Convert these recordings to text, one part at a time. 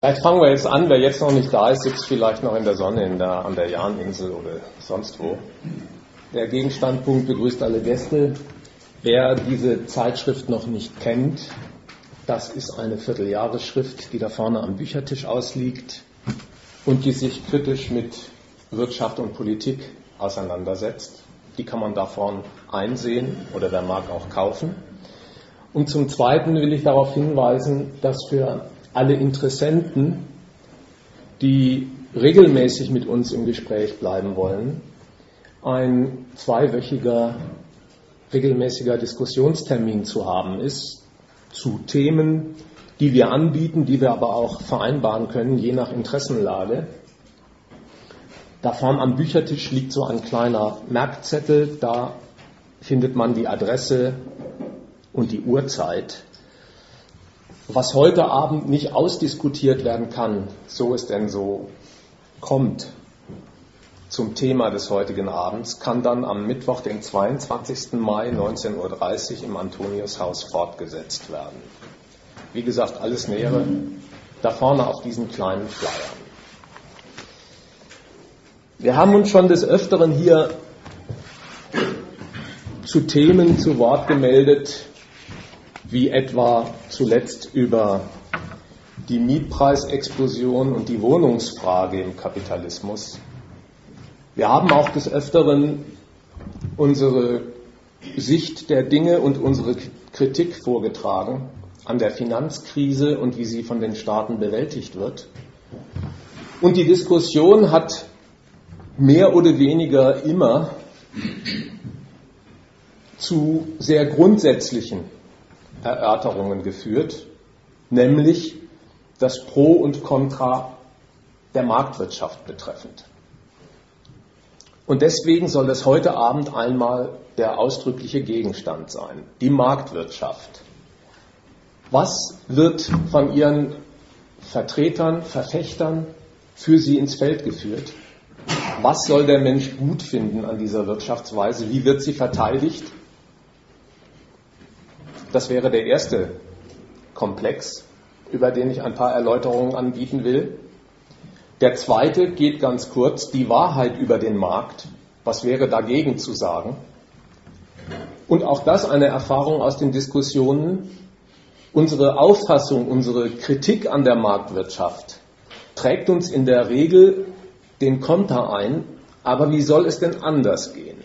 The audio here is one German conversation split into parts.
Vielleicht fangen wir jetzt an, wer jetzt noch nicht da ist, sitzt vielleicht noch in der Sonne in der, an der Jahninsel oder sonst wo. Der Gegenstandpunkt begrüßt alle Gäste. Wer diese Zeitschrift noch nicht kennt, das ist eine Vierteljahresschrift, die da vorne am Büchertisch ausliegt und die sich kritisch mit Wirtschaft und Politik auseinandersetzt. Die kann man davon einsehen oder wer mag auch kaufen. Und zum Zweiten will ich darauf hinweisen, dass für alle Interessenten, die regelmäßig mit uns im Gespräch bleiben wollen, ein zweiwöchiger regelmäßiger Diskussionstermin zu haben ist zu Themen, die wir anbieten, die wir aber auch vereinbaren können, je nach Interessenlage. Da vorne am Büchertisch liegt so ein kleiner Merkzettel, da findet man die Adresse und die Uhrzeit was heute Abend nicht ausdiskutiert werden kann, so es denn so kommt zum Thema des heutigen Abends, kann dann am Mittwoch, den 22. Mai 19.30 Uhr im Antoniushaus fortgesetzt werden. Wie gesagt, alles Nähere da vorne auf diesen kleinen Flyern. Wir haben uns schon des Öfteren hier zu Themen zu Wort gemeldet, wie etwa zuletzt über die Mietpreisexplosion und die Wohnungsfrage im Kapitalismus. Wir haben auch des Öfteren unsere Sicht der Dinge und unsere Kritik vorgetragen an der Finanzkrise und wie sie von den Staaten bewältigt wird. Und die Diskussion hat mehr oder weniger immer zu sehr grundsätzlichen Erörterungen geführt, nämlich das Pro und Contra der Marktwirtschaft betreffend. Und deswegen soll es heute Abend einmal der ausdrückliche Gegenstand sein, die Marktwirtschaft. Was wird von ihren Vertretern, Verfechtern für sie ins Feld geführt? Was soll der Mensch gut finden an dieser Wirtschaftsweise? Wie wird sie verteidigt? Das wäre der erste Komplex, über den ich ein paar Erläuterungen anbieten will. Der zweite geht ganz kurz, die Wahrheit über den Markt. Was wäre dagegen zu sagen? Und auch das eine Erfahrung aus den Diskussionen. Unsere Auffassung, unsere Kritik an der Marktwirtschaft trägt uns in der Regel den Konter ein, aber wie soll es denn anders gehen?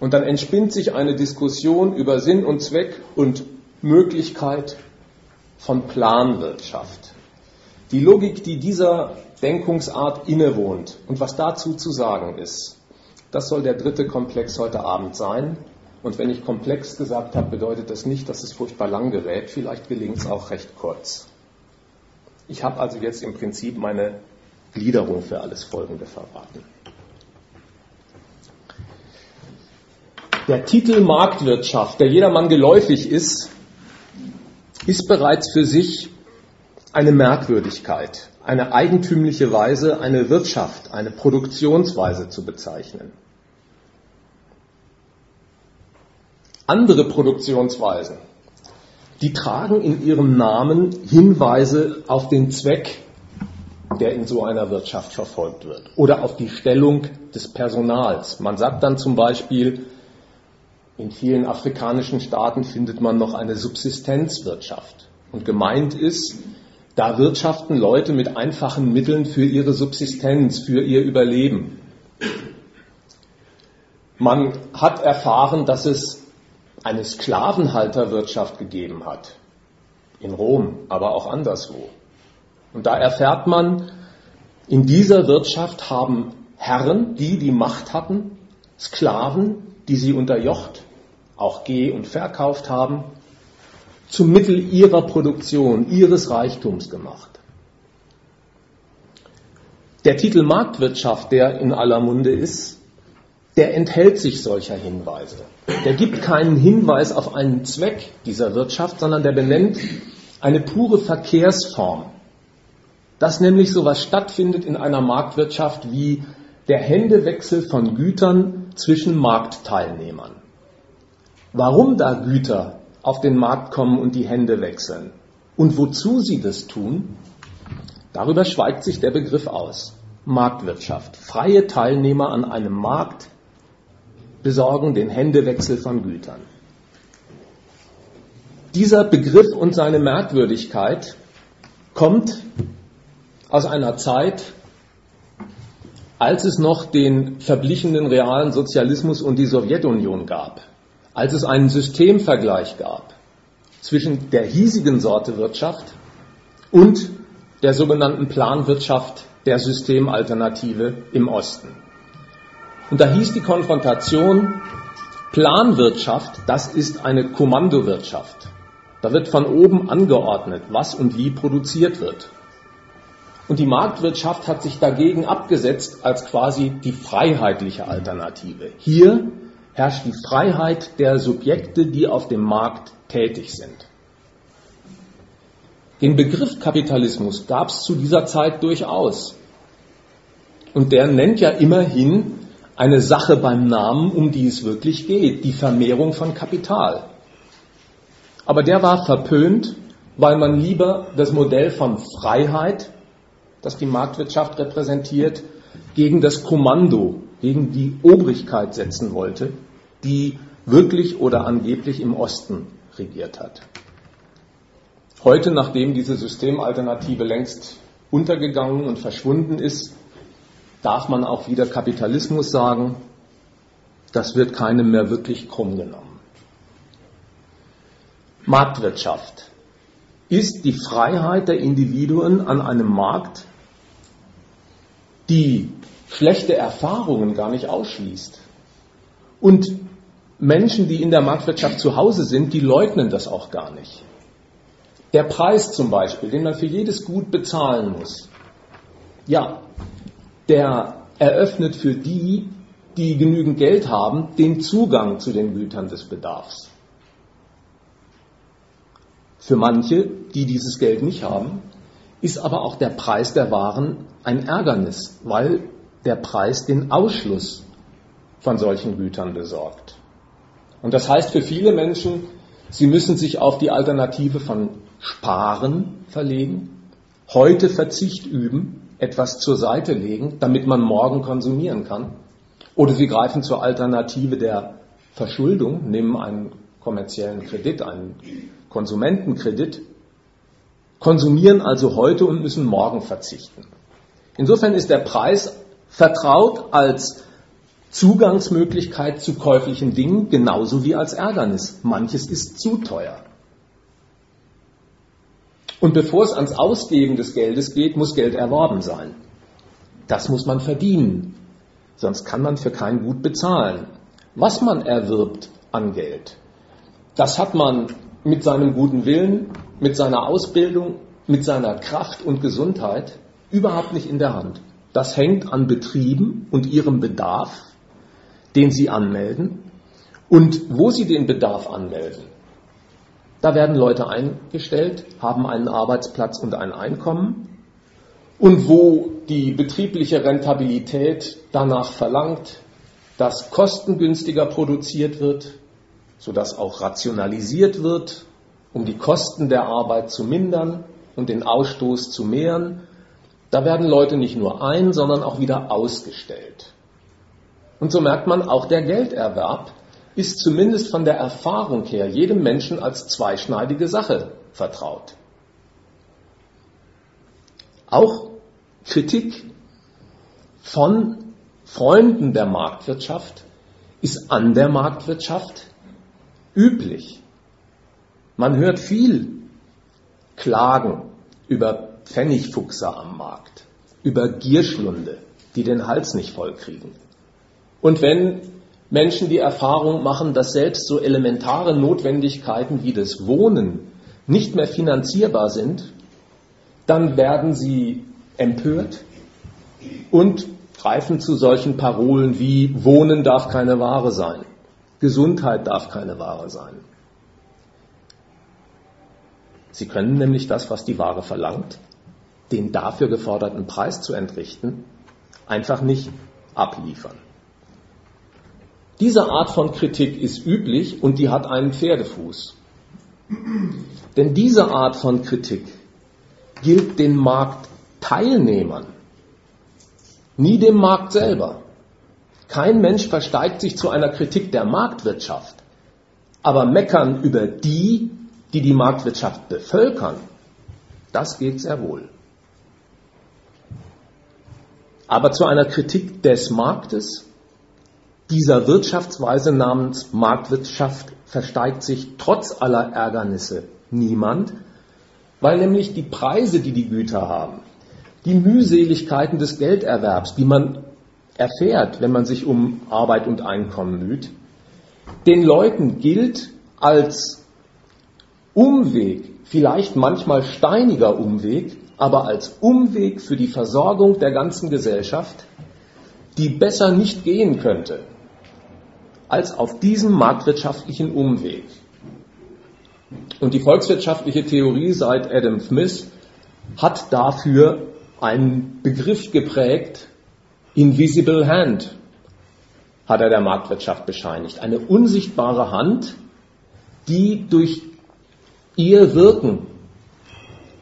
Und dann entspinnt sich eine Diskussion über Sinn und Zweck und Möglichkeit von Planwirtschaft. Die Logik, die dieser Denkungsart innewohnt und was dazu zu sagen ist, das soll der dritte Komplex heute Abend sein. Und wenn ich komplex gesagt habe, bedeutet das nicht, dass es furchtbar lang gerät. Vielleicht gelingt es auch recht kurz. Ich habe also jetzt im Prinzip meine Gliederung für alles Folgende verraten. Der Titel Marktwirtschaft, der jedermann geläufig ist, ist bereits für sich eine Merkwürdigkeit, eine eigentümliche Weise, eine Wirtschaft, eine Produktionsweise zu bezeichnen. Andere Produktionsweisen, die tragen in ihrem Namen Hinweise auf den Zweck, der in so einer Wirtschaft verfolgt wird, oder auf die Stellung des Personals. Man sagt dann zum Beispiel, in vielen afrikanischen Staaten findet man noch eine Subsistenzwirtschaft. Und gemeint ist, da wirtschaften Leute mit einfachen Mitteln für ihre Subsistenz, für ihr Überleben. Man hat erfahren, dass es eine Sklavenhalterwirtschaft gegeben hat. In Rom, aber auch anderswo. Und da erfährt man, in dieser Wirtschaft haben Herren, die die Macht hatten, Sklaven, die sie unterjocht auch geh- und verkauft haben, zum Mittel ihrer Produktion, ihres Reichtums gemacht. Der Titel Marktwirtschaft, der in aller Munde ist, der enthält sich solcher Hinweise. Der gibt keinen Hinweis auf einen Zweck dieser Wirtschaft, sondern der benennt eine pure Verkehrsform. Dass nämlich sowas stattfindet in einer Marktwirtschaft wie der Händewechsel von Gütern zwischen Marktteilnehmern warum da Güter auf den Markt kommen und die Hände wechseln und wozu sie das tun, Darüber schweigt sich der Begriff aus. Marktwirtschaft. Freie Teilnehmer an einem Markt besorgen den Händewechsel von Gütern. Dieser Begriff und seine Merkwürdigkeit kommt aus einer Zeit, als es noch den verblichenen realen Sozialismus und die Sowjetunion gab, als es einen Systemvergleich gab zwischen der hiesigen Sorte Wirtschaft und der sogenannten Planwirtschaft der Systemalternative im Osten. Und da hieß die Konfrontation, Planwirtschaft, das ist eine Kommandowirtschaft. Da wird von oben angeordnet, was und wie produziert wird. Und die Marktwirtschaft hat sich dagegen abgesetzt als quasi die freiheitliche Alternative. Hier herrscht die Freiheit der Subjekte, die auf dem Markt tätig sind. Den Begriff Kapitalismus gab es zu dieser Zeit durchaus. Und der nennt ja immerhin eine Sache beim Namen, um die es wirklich geht, die Vermehrung von Kapital. Aber der war verpönt, weil man lieber das Modell von Freiheit, das die Marktwirtschaft repräsentiert, gegen das Kommando, gegen die Obrigkeit setzen wollte, die wirklich oder angeblich im Osten regiert hat. Heute, nachdem diese Systemalternative längst untergegangen und verschwunden ist, darf man auch wieder Kapitalismus sagen. Das wird keinem mehr wirklich krumm genommen. Marktwirtschaft ist die Freiheit der Individuen an einem Markt, die schlechte Erfahrungen gar nicht ausschließt. Und Menschen, die in der Marktwirtschaft zu Hause sind, die leugnen das auch gar nicht. Der Preis zum Beispiel, den man für jedes Gut bezahlen muss, ja, der eröffnet für die, die genügend Geld haben, den Zugang zu den Gütern des Bedarfs. Für manche, die dieses Geld nicht haben, ist aber auch der Preis der Waren ein Ärgernis, weil der Preis den Ausschluss von solchen Gütern besorgt. Und das heißt für viele Menschen, sie müssen sich auf die Alternative von Sparen verlegen, heute Verzicht üben, etwas zur Seite legen, damit man morgen konsumieren kann. Oder sie greifen zur Alternative der Verschuldung, nehmen einen kommerziellen Kredit, einen Konsumentenkredit, konsumieren also heute und müssen morgen verzichten. Insofern ist der Preis vertraut als Zugangsmöglichkeit zu käuflichen Dingen genauso wie als Ärgernis. Manches ist zu teuer. Und bevor es ans Ausgeben des Geldes geht, muss Geld erworben sein. Das muss man verdienen. Sonst kann man für kein Gut bezahlen. Was man erwirbt an Geld, das hat man mit seinem guten Willen, mit seiner Ausbildung, mit seiner Kraft und Gesundheit überhaupt nicht in der Hand. Das hängt an Betrieben und ihrem Bedarf, den sie anmelden und wo sie den Bedarf anmelden. Da werden Leute eingestellt, haben einen Arbeitsplatz und ein Einkommen. Und wo die betriebliche Rentabilität danach verlangt, dass kostengünstiger produziert wird, sodass auch rationalisiert wird, um die Kosten der Arbeit zu mindern und den Ausstoß zu mehren, da werden Leute nicht nur ein, sondern auch wieder ausgestellt. Und so merkt man, auch der Gelderwerb ist zumindest von der Erfahrung her jedem Menschen als zweischneidige Sache vertraut. Auch Kritik von Freunden der Marktwirtschaft ist an der Marktwirtschaft üblich. Man hört viel Klagen über Pfennigfuchser am Markt, über Gierschlunde, die den Hals nicht vollkriegen. Und wenn Menschen die Erfahrung machen, dass selbst so elementare Notwendigkeiten wie das Wohnen nicht mehr finanzierbar sind, dann werden sie empört und greifen zu solchen Parolen wie Wohnen darf keine Ware sein, Gesundheit darf keine Ware sein. Sie können nämlich das, was die Ware verlangt, den dafür geforderten Preis zu entrichten, einfach nicht abliefern. Diese Art von Kritik ist üblich und die hat einen Pferdefuß. Denn diese Art von Kritik gilt den Markt Teilnehmern, nie dem Markt selber. Kein Mensch versteigt sich zu einer Kritik der Marktwirtschaft, aber meckern über die, die die Marktwirtschaft bevölkern, das geht sehr wohl. Aber zu einer Kritik des Marktes, dieser Wirtschaftsweise namens Marktwirtschaft, versteigt sich trotz aller Ärgernisse niemand, weil nämlich die Preise, die die Güter haben, die Mühseligkeiten des Gelderwerbs, die man erfährt, wenn man sich um Arbeit und Einkommen müht, den Leuten gilt als Umweg, vielleicht manchmal steiniger Umweg, aber als Umweg für die Versorgung der ganzen Gesellschaft, die besser nicht gehen könnte, als auf diesem marktwirtschaftlichen Umweg. Und die volkswirtschaftliche Theorie seit Adam Smith hat dafür einen Begriff geprägt, Invisible Hand, hat er der Marktwirtschaft bescheinigt. Eine unsichtbare Hand, die durch ihr Wirken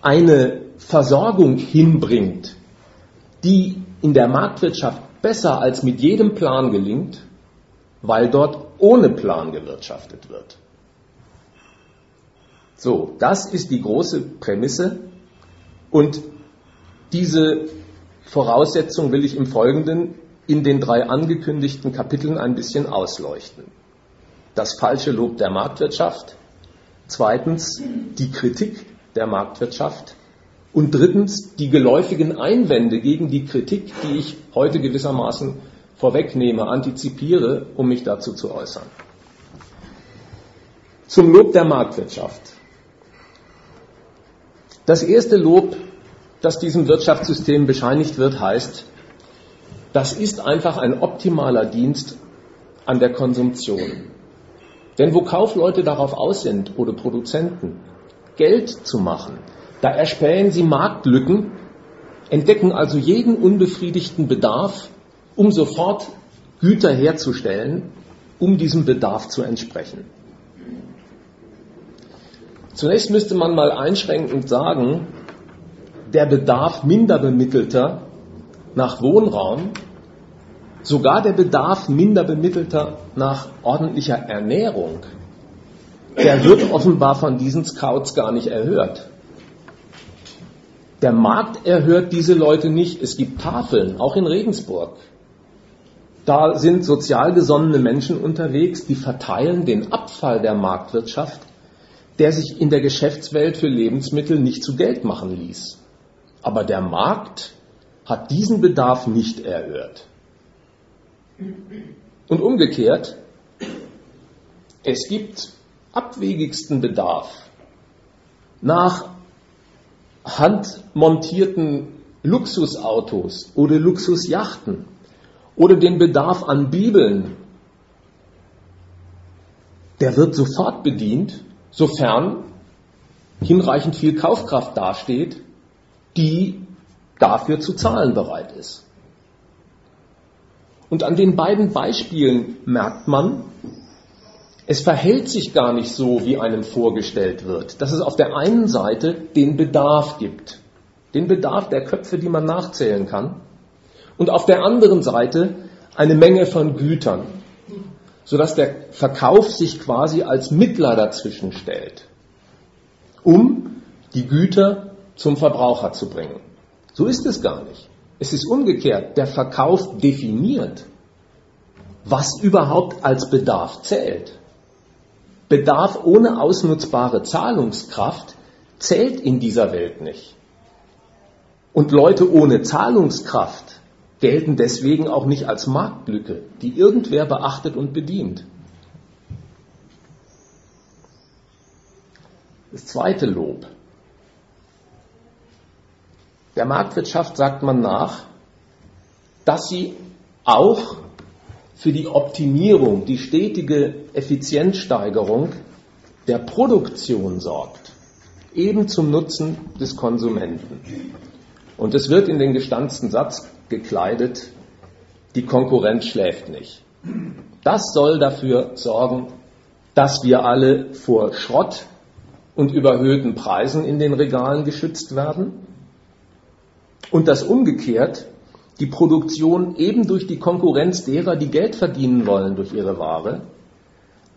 eine Versorgung hinbringt, die in der Marktwirtschaft besser als mit jedem Plan gelingt, weil dort ohne Plan gewirtschaftet wird. So, das ist die große Prämisse und diese Voraussetzung will ich im Folgenden in den drei angekündigten Kapiteln ein bisschen ausleuchten. Das falsche Lob der Marktwirtschaft, zweitens die Kritik der Marktwirtschaft und drittens die geläufigen Einwände gegen die Kritik, die ich heute gewissermaßen vorwegnehme, antizipiere, um mich dazu zu äußern. Zum Lob der Marktwirtschaft. Das erste Lob, das diesem Wirtschaftssystem bescheinigt wird, heißt, das ist einfach ein optimaler Dienst an der Konsumtion. Denn wo Kaufleute darauf aus sind oder Produzenten, Geld zu machen, da erspähen sie Marktlücken, entdecken also jeden unbefriedigten Bedarf, um sofort Güter herzustellen, um diesem Bedarf zu entsprechen. Zunächst müsste man mal einschränkend sagen, der Bedarf Minderbemittelter nach Wohnraum, sogar der Bedarf Minderbemittelter nach ordentlicher Ernährung, der wird offenbar von diesen Scouts gar nicht erhört. Der Markt erhört diese Leute nicht. Es gibt Tafeln, auch in Regensburg. Da sind sozial gesonnene Menschen unterwegs, die verteilen den Abfall der Marktwirtschaft der sich in der Geschäftswelt für Lebensmittel nicht zu Geld machen ließ. Aber der Markt hat diesen Bedarf nicht erhört. Und umgekehrt, es gibt abwegigsten Bedarf nach handmontierten Luxusautos oder Luxusjachten oder den Bedarf an Bibeln, der wird sofort bedient sofern hinreichend viel Kaufkraft dasteht, die dafür zu zahlen bereit ist. Und an den beiden Beispielen merkt man, es verhält sich gar nicht so, wie einem vorgestellt wird, dass es auf der einen Seite den Bedarf gibt, den Bedarf der Köpfe, die man nachzählen kann, und auf der anderen Seite eine Menge von Gütern, sodass der Verkauf sich quasi als Mittler dazwischen stellt, um die Güter zum Verbraucher zu bringen. So ist es gar nicht. Es ist umgekehrt. Der Verkauf definiert, was überhaupt als Bedarf zählt. Bedarf ohne ausnutzbare Zahlungskraft zählt in dieser Welt nicht. Und Leute ohne Zahlungskraft gelten deswegen auch nicht als Marktlücke, die irgendwer beachtet und bedient. Das zweite Lob. Der Marktwirtschaft sagt man nach, dass sie auch für die Optimierung, die stetige Effizienzsteigerung der Produktion sorgt, eben zum Nutzen des Konsumenten. Und es wird in den gestanzten Satz gekleidet, die Konkurrenz schläft nicht. Das soll dafür sorgen, dass wir alle vor Schrott und überhöhten Preisen in den Regalen geschützt werden. und dass umgekehrt die Produktion eben durch die Konkurrenz derer, die Geld verdienen wollen durch ihre Ware,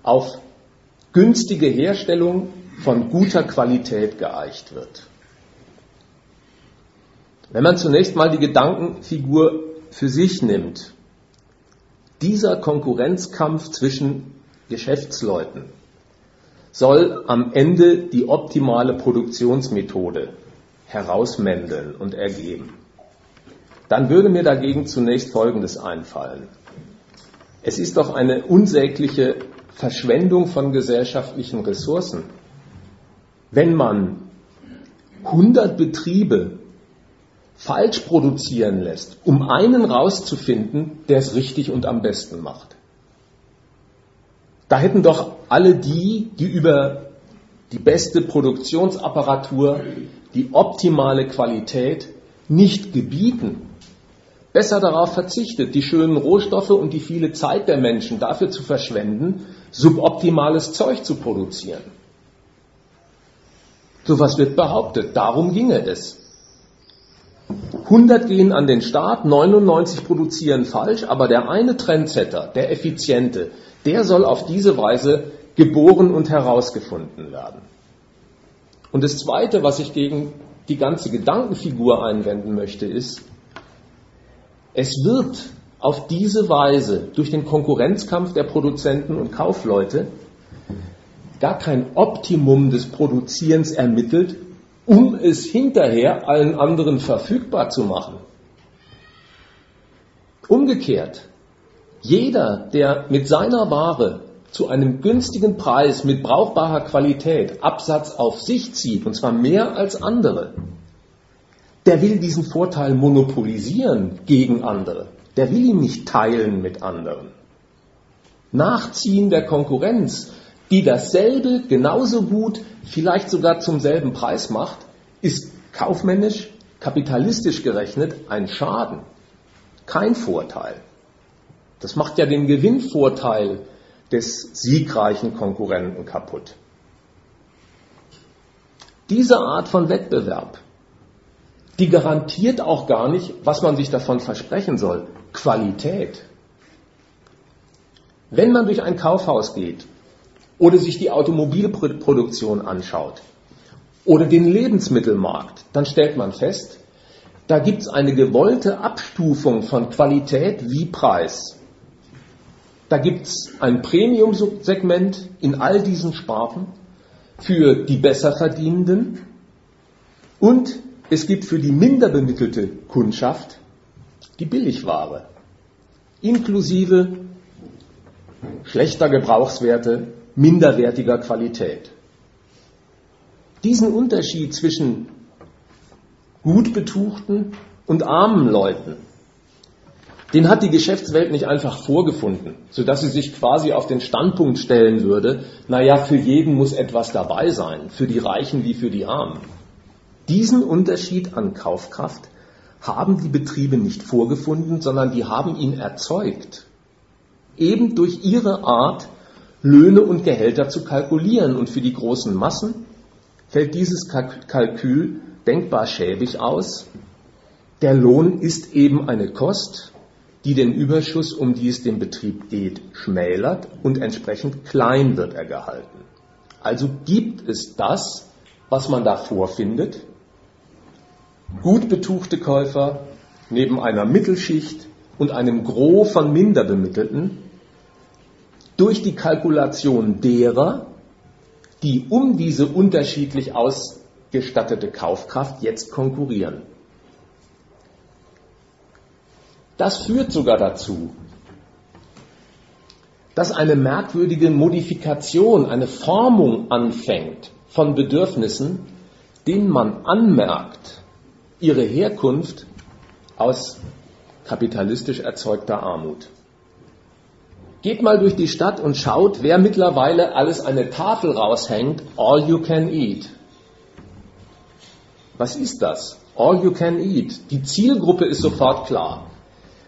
auf günstige Herstellung von guter Qualität geeicht wird. Wenn man zunächst mal die Gedankenfigur für sich nimmt, dieser Konkurrenzkampf zwischen Geschäftsleuten soll am Ende die optimale Produktionsmethode herausmändeln und ergeben. Dann würde mir dagegen zunächst Folgendes einfallen. Es ist doch eine unsägliche Verschwendung von gesellschaftlichen Ressourcen, wenn man 100 Betriebe falsch produzieren lässt, um einen rauszufinden, der es richtig und am besten macht. Da hätten doch alle die, die über die beste Produktionsapparatur, die optimale Qualität nicht gebieten, besser darauf verzichtet, die schönen Rohstoffe und die viele Zeit der Menschen dafür zu verschwenden, suboptimales Zeug zu produzieren. So was wird behauptet, darum ginge es. 100 gehen an den Start, 99 produzieren falsch, aber der eine Trendsetter, der effiziente, der soll auf diese Weise geboren und herausgefunden werden. Und das Zweite, was ich gegen die ganze Gedankenfigur einwenden möchte, ist, es wird auf diese Weise durch den Konkurrenzkampf der Produzenten und Kaufleute gar kein Optimum des Produzierens ermittelt, um es hinterher allen anderen verfügbar zu machen. Umgekehrt, jeder, der mit seiner Ware zu einem günstigen Preis mit brauchbarer Qualität Absatz auf sich zieht, und zwar mehr als andere, der will diesen Vorteil monopolisieren gegen andere. Der will ihn nicht teilen mit anderen. Nachziehen der Konkurrenz, die dasselbe genauso gut, vielleicht sogar zum selben Preis macht, ist kaufmännisch, kapitalistisch gerechnet ein Schaden, kein Vorteil. Das macht ja den Gewinnvorteil des siegreichen Konkurrenten kaputt. Diese Art von Wettbewerb, die garantiert auch gar nicht, was man sich davon versprechen soll, Qualität. Wenn man durch ein Kaufhaus geht oder sich die Automobilproduktion anschaut oder den Lebensmittelmarkt, dann stellt man fest, da gibt es eine gewollte Abstufung von Qualität wie Preis. Da gibt es ein Premium-Segment in all diesen Sparten für die Besserverdienenden und es gibt für die minder bemittelte Kundschaft die Billigware, inklusive schlechter Gebrauchswerte, minderwertiger Qualität. Diesen Unterschied zwischen gut betuchten und armen Leuten, den hat die Geschäftswelt nicht einfach vorgefunden, sodass sie sich quasi auf den Standpunkt stellen würde, naja, für jeden muss etwas dabei sein, für die Reichen wie für die Armen. Diesen Unterschied an Kaufkraft haben die Betriebe nicht vorgefunden, sondern die haben ihn erzeugt. Eben durch ihre Art, Löhne und Gehälter zu kalkulieren. Und für die großen Massen fällt dieses Kalkül denkbar schäbig aus. Der Lohn ist eben eine Kost, die den Überschuss, um die es dem Betrieb geht, schmälert und entsprechend klein wird er gehalten. Also gibt es das, was man da vorfindet, gut betuchte Käufer neben einer Mittelschicht und einem Gros von Minderbemittelten durch die Kalkulation derer, die um diese unterschiedlich ausgestattete Kaufkraft jetzt konkurrieren. Das führt sogar dazu, dass eine merkwürdige Modifikation, eine Formung anfängt von Bedürfnissen, denen man anmerkt, ihre Herkunft aus kapitalistisch erzeugter Armut. Geht mal durch die Stadt und schaut, wer mittlerweile alles eine Tafel raushängt, all you can eat. Was ist das? All you can eat. Die Zielgruppe ist sofort klar.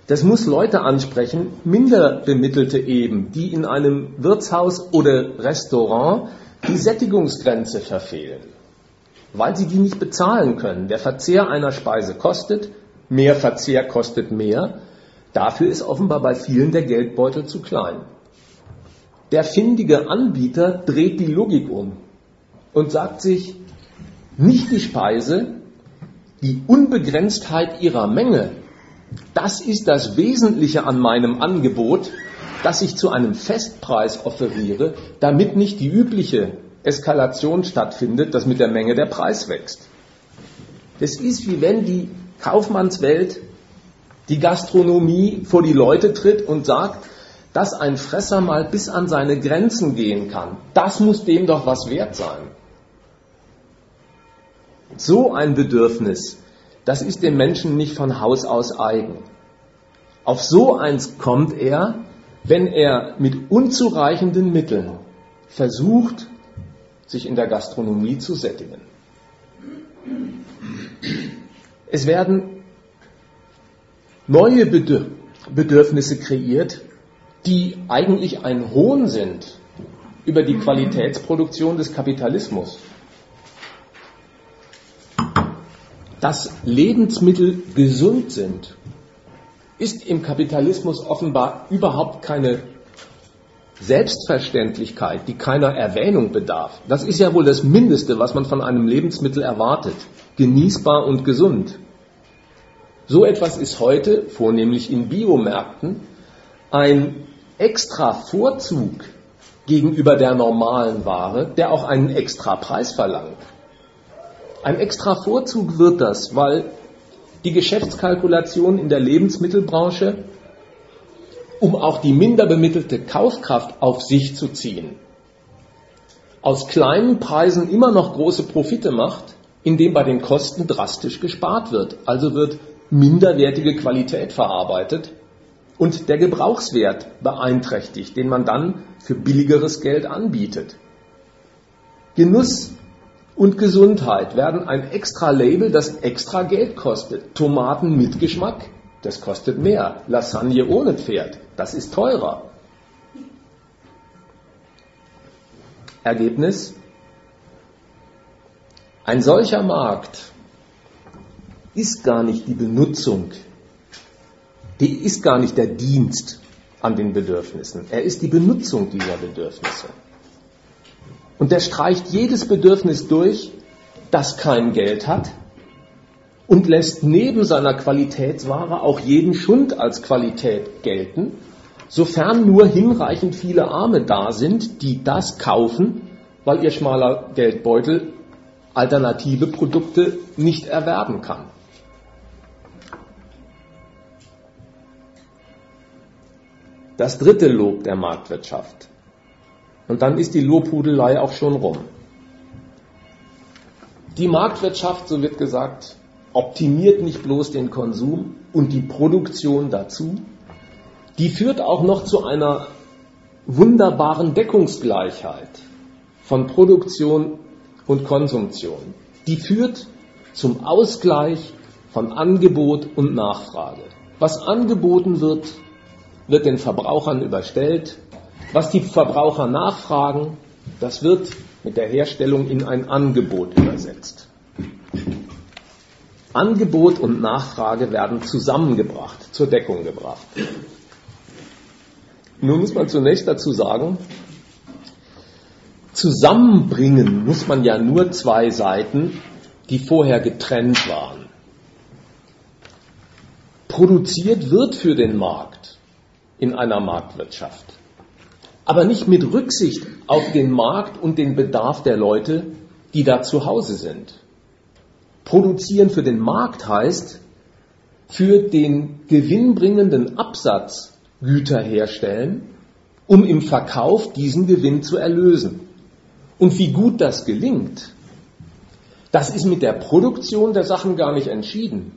Das muss Leute ansprechen, minder bemittelte eben, die in einem Wirtshaus oder Restaurant die Sättigungsgrenze verfehlen weil sie die nicht bezahlen können. Der Verzehr einer Speise kostet mehr Verzehr kostet mehr. Dafür ist offenbar bei vielen der Geldbeutel zu klein. Der findige Anbieter dreht die Logik um und sagt sich, nicht die Speise, die Unbegrenztheit ihrer Menge, das ist das Wesentliche an meinem Angebot, dass ich zu einem Festpreis offeriere, damit nicht die übliche Eskalation stattfindet, dass mit der Menge der Preis wächst. Das ist wie wenn die Kaufmannswelt, die Gastronomie vor die Leute tritt und sagt, dass ein Fresser mal bis an seine Grenzen gehen kann. Das muss dem doch was wert sein. So ein Bedürfnis, das ist dem Menschen nicht von Haus aus eigen. Auf so eins kommt er, wenn er mit unzureichenden Mitteln versucht, sich in der Gastronomie zu sättigen. Es werden neue Bedürfnisse kreiert, die eigentlich ein Hohn sind über die Qualitätsproduktion des Kapitalismus. Dass Lebensmittel gesund sind, ist im Kapitalismus offenbar überhaupt keine Selbstverständlichkeit, die keiner Erwähnung bedarf. Das ist ja wohl das Mindeste, was man von einem Lebensmittel erwartet. Genießbar und gesund. So etwas ist heute, vornehmlich in Biomärkten, ein extra Vorzug gegenüber der normalen Ware, der auch einen extra Preis verlangt. Ein extra Vorzug wird das, weil die Geschäftskalkulation in der Lebensmittelbranche, um auch die minder bemittelte Kaufkraft auf sich zu ziehen, aus kleinen Preisen immer noch große Profite macht, indem bei den Kosten drastisch gespart wird. Also wird minderwertige Qualität verarbeitet und der Gebrauchswert beeinträchtigt, den man dann für billigeres Geld anbietet. Genuss und Gesundheit werden ein extra Label, das extra Geld kostet. Tomaten mit Geschmack, das kostet mehr. Lasagne ohne Pferd, das ist teurer. Ergebnis? Ein solcher Markt ist gar nicht die Benutzung, die ist gar nicht der Dienst an den Bedürfnissen, er ist die Benutzung dieser Bedürfnisse. Und der streicht jedes Bedürfnis durch, das kein Geld hat und lässt neben seiner Qualitätsware auch jeden Schund als Qualität gelten, sofern nur hinreichend viele Arme da sind, die das kaufen, weil ihr schmaler Geldbeutel alternative Produkte nicht erwerben kann. Das dritte Lob der Marktwirtschaft. Und dann ist die Lobhudelei auch schon rum. Die Marktwirtschaft, so wird gesagt, optimiert nicht bloß den Konsum und die Produktion dazu, die führt auch noch zu einer wunderbaren Deckungsgleichheit von Produktion und Konsumtion. Die führt zum Ausgleich von Angebot und Nachfrage. Was angeboten wird, wird den Verbrauchern überstellt was die Verbraucher nachfragen, das wird mit der Herstellung in ein Angebot übersetzt. Angebot und Nachfrage werden zusammengebracht, zur Deckung gebracht. Nun muss man zunächst dazu sagen, zusammenbringen muss man ja nur zwei Seiten, die vorher getrennt waren. Produziert wird für den Markt in einer Marktwirtschaft aber nicht mit Rücksicht auf den Markt und den Bedarf der Leute, die da zu Hause sind. Produzieren für den Markt heißt, für den gewinnbringenden Absatz Güter herstellen, um im Verkauf diesen Gewinn zu erlösen. Und wie gut das gelingt, das ist mit der Produktion der Sachen gar nicht entschieden.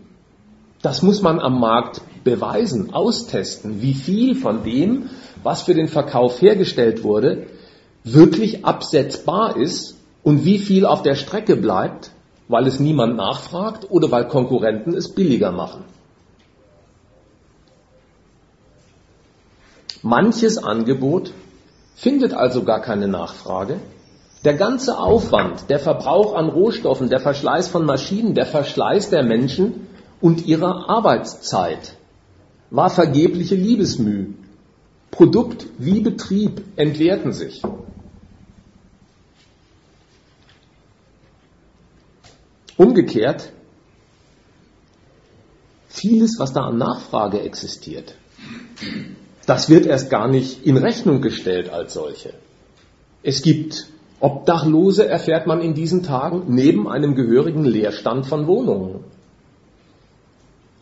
Das muss man am Markt beweisen, austesten, wie viel von dem, was für den Verkauf hergestellt wurde, wirklich absetzbar ist und wie viel auf der Strecke bleibt, weil es niemand nachfragt oder weil Konkurrenten es billiger machen. Manches Angebot findet also gar keine Nachfrage. Der ganze Aufwand, der Verbrauch an Rohstoffen, der Verschleiß von Maschinen, der Verschleiß der Menschen und ihrer Arbeitszeit war vergebliche Liebesmüh. Produkt wie Betrieb entwerten sich. Umgekehrt, vieles, was da an Nachfrage existiert, das wird erst gar nicht in Rechnung gestellt als solche. Es gibt Obdachlose, erfährt man in diesen Tagen, neben einem gehörigen Leerstand von Wohnungen.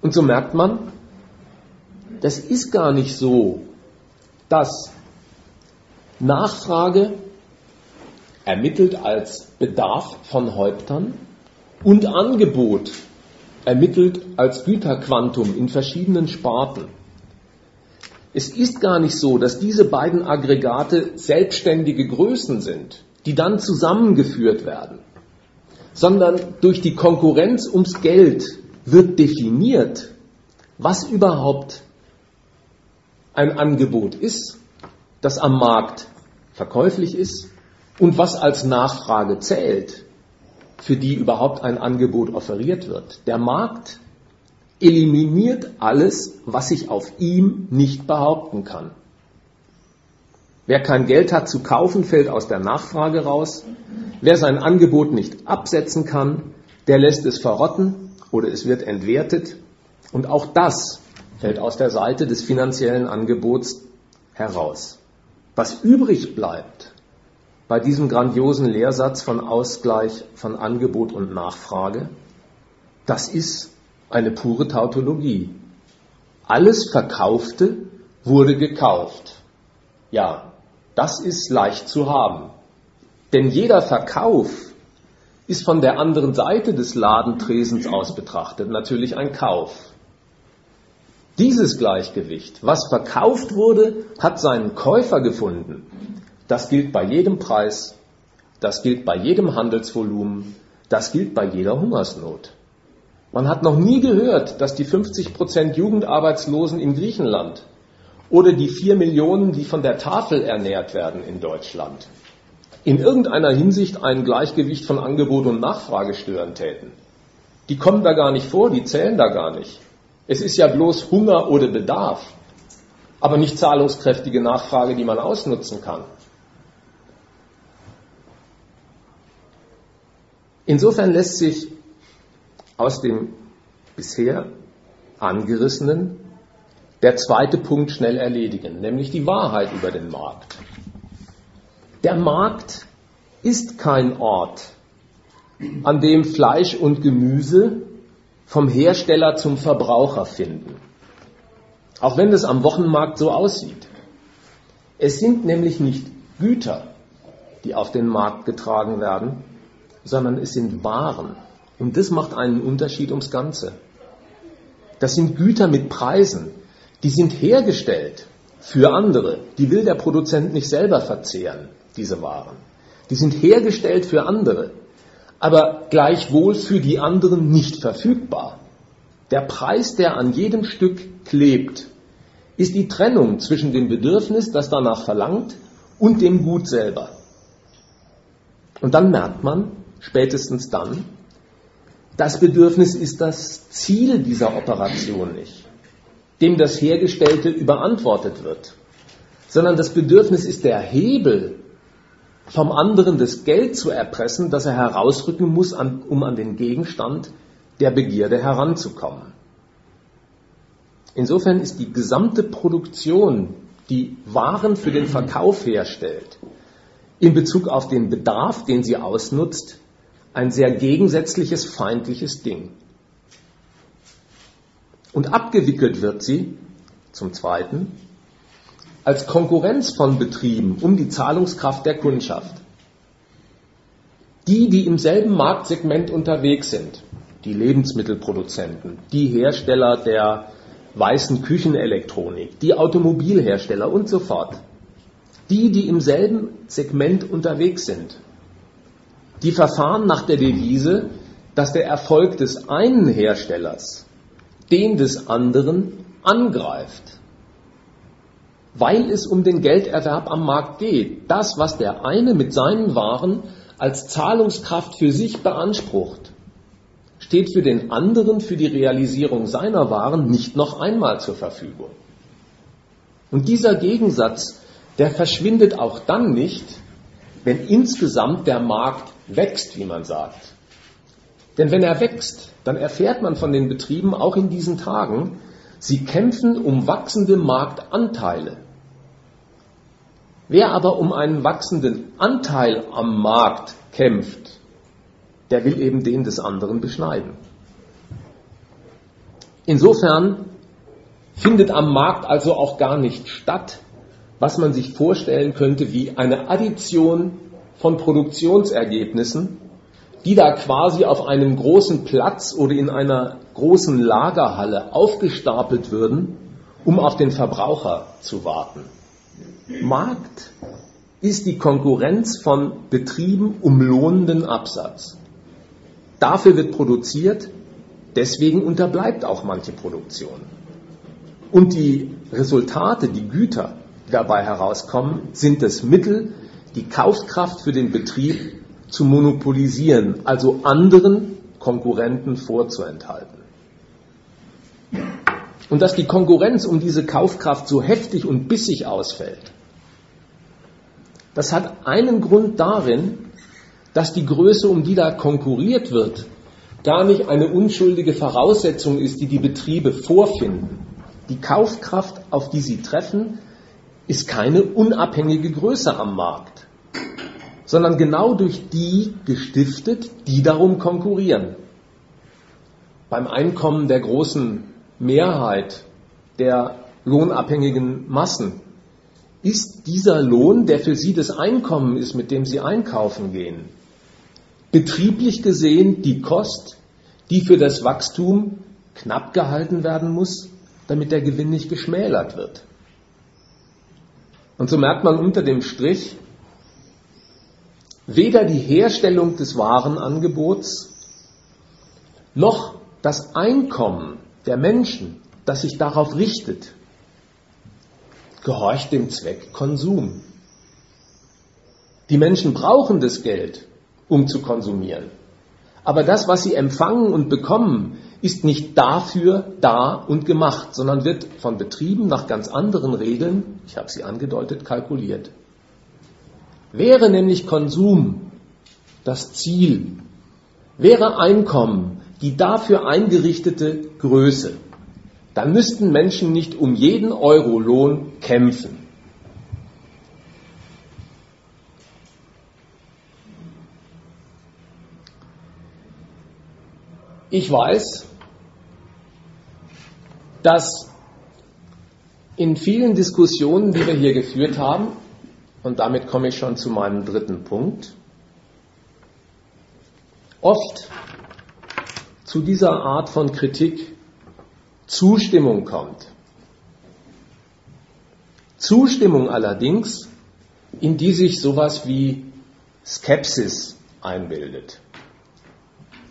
Und so merkt man, das ist gar nicht so, dass Nachfrage ermittelt als Bedarf von Häuptern und Angebot ermittelt als Güterquantum in verschiedenen Sparten. Es ist gar nicht so, dass diese beiden Aggregate selbstständige Größen sind, die dann zusammengeführt werden, sondern durch die Konkurrenz ums Geld wird definiert, was überhaupt ein Angebot ist, das am Markt verkäuflich ist und was als Nachfrage zählt, für die überhaupt ein Angebot offeriert wird. Der Markt eliminiert alles, was sich auf ihm nicht behaupten kann. Wer kein Geld hat zu kaufen, fällt aus der Nachfrage raus. Wer sein Angebot nicht absetzen kann, der lässt es verrotten oder es wird entwertet. Und auch das fällt aus der Seite des finanziellen Angebots heraus. Was übrig bleibt bei diesem grandiosen Lehrsatz von Ausgleich von Angebot und Nachfrage, das ist eine pure Tautologie. Alles Verkaufte wurde gekauft. Ja, das ist leicht zu haben. Denn jeder Verkauf ist von der anderen Seite des Ladentresens aus betrachtet natürlich ein Kauf. Dieses Gleichgewicht, was verkauft wurde, hat seinen Käufer gefunden. Das gilt bei jedem Preis, das gilt bei jedem Handelsvolumen, das gilt bei jeder Hungersnot. Man hat noch nie gehört, dass die 50 Prozent Jugendarbeitslosen in Griechenland oder die vier Millionen, die von der Tafel ernährt werden in Deutschland, in irgendeiner Hinsicht ein Gleichgewicht von Angebot und Nachfrage stören täten. Die kommen da gar nicht vor, die zählen da gar nicht. Es ist ja bloß Hunger oder Bedarf, aber nicht zahlungskräftige Nachfrage, die man ausnutzen kann. Insofern lässt sich aus dem bisher angerissenen der zweite Punkt schnell erledigen, nämlich die Wahrheit über den Markt. Der Markt ist kein Ort, an dem Fleisch und Gemüse vom Hersteller zum Verbraucher finden. Auch wenn es am Wochenmarkt so aussieht. Es sind nämlich nicht Güter, die auf den Markt getragen werden, sondern es sind Waren. Und das macht einen Unterschied ums Ganze. Das sind Güter mit Preisen, die sind hergestellt für andere. Die will der Produzent nicht selber verzehren, diese Waren. Die sind hergestellt für andere aber gleichwohl für die anderen nicht verfügbar. Der Preis, der an jedem Stück klebt, ist die Trennung zwischen dem Bedürfnis, das danach verlangt, und dem Gut selber. Und dann merkt man, spätestens dann, das Bedürfnis ist das Ziel dieser Operation nicht, dem das Hergestellte überantwortet wird, sondern das Bedürfnis ist der Hebel, vom anderen das Geld zu erpressen, das er herausrücken muss, um an den Gegenstand der Begierde heranzukommen. Insofern ist die gesamte Produktion, die Waren für den Verkauf herstellt, in Bezug auf den Bedarf, den sie ausnutzt, ein sehr gegensätzliches, feindliches Ding. Und abgewickelt wird sie, zum Zweiten, als Konkurrenz von Betrieben um die Zahlungskraft der Kundschaft. Die, die im selben Marktsegment unterwegs sind, die Lebensmittelproduzenten, die Hersteller der weißen Küchenelektronik, die Automobilhersteller und so fort, die, die im selben Segment unterwegs sind, die verfahren nach der Devise, dass der Erfolg des einen Herstellers den des anderen angreift weil es um den Gelderwerb am Markt geht. Das, was der eine mit seinen Waren als Zahlungskraft für sich beansprucht, steht für den anderen für die Realisierung seiner Waren nicht noch einmal zur Verfügung. Und dieser Gegensatz, der verschwindet auch dann nicht, wenn insgesamt der Markt wächst, wie man sagt. Denn wenn er wächst, dann erfährt man von den Betrieben auch in diesen Tagen, sie kämpfen um wachsende Marktanteile. Wer aber um einen wachsenden Anteil am Markt kämpft, der will eben den des anderen beschneiden. Insofern findet am Markt also auch gar nicht statt, was man sich vorstellen könnte wie eine Addition von Produktionsergebnissen, die da quasi auf einem großen Platz oder in einer großen Lagerhalle aufgestapelt würden, um auf den Verbraucher zu warten. Markt ist die Konkurrenz von Betrieben um lohnenden Absatz. Dafür wird produziert, deswegen unterbleibt auch manche Produktion. Und die Resultate, die Güter, die dabei herauskommen, sind das Mittel, die Kaufkraft für den Betrieb zu monopolisieren, also anderen Konkurrenten vorzuenthalten. Und dass die Konkurrenz um diese Kaufkraft so heftig und bissig ausfällt, das hat einen Grund darin, dass die Größe, um die da konkurriert wird, gar nicht eine unschuldige Voraussetzung ist, die die Betriebe vorfinden. Die Kaufkraft, auf die sie treffen, ist keine unabhängige Größe am Markt, sondern genau durch die gestiftet, die darum konkurrieren. Beim Einkommen der großen Mehrheit der lohnabhängigen Massen ist dieser Lohn, der für sie das Einkommen ist, mit dem sie einkaufen gehen, betrieblich gesehen die Kost, die für das Wachstum knapp gehalten werden muss, damit der Gewinn nicht geschmälert wird. Und so merkt man unter dem Strich, weder die Herstellung des Warenangebots noch das Einkommen der Menschen, das sich darauf richtet, gehorcht dem Zweck Konsum. Die Menschen brauchen das Geld, um zu konsumieren. Aber das, was sie empfangen und bekommen, ist nicht dafür da und gemacht, sondern wird von Betrieben nach ganz anderen Regeln, ich habe sie angedeutet, kalkuliert. Wäre nämlich Konsum das Ziel, wäre Einkommen die dafür eingerichtete Größe, dann müssten Menschen nicht um jeden Euro Lohn kämpfen. Ich weiß, dass in vielen Diskussionen, die wir hier geführt haben, und damit komme ich schon zu meinem dritten Punkt, oft zu dieser Art von Kritik Zustimmung kommt. Zustimmung allerdings, in die sich sowas wie Skepsis einbildet.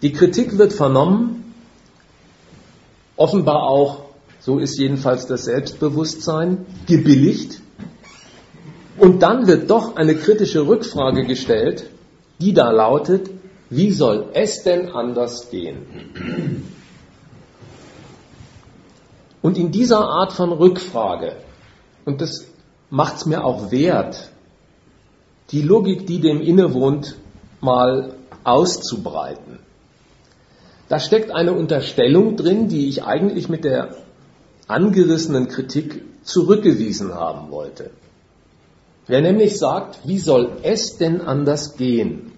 Die Kritik wird vernommen, offenbar auch, so ist jedenfalls das Selbstbewusstsein, gebilligt. Und dann wird doch eine kritische Rückfrage gestellt, die da lautet, wie soll es denn anders gehen? Und in dieser Art von Rückfrage, und das macht es mir auch wert, die Logik, die dem innewohnt, mal auszubreiten. Da steckt eine Unterstellung drin, die ich eigentlich mit der angerissenen Kritik zurückgewiesen haben wollte. Wer nämlich sagt, wie soll es denn anders gehen?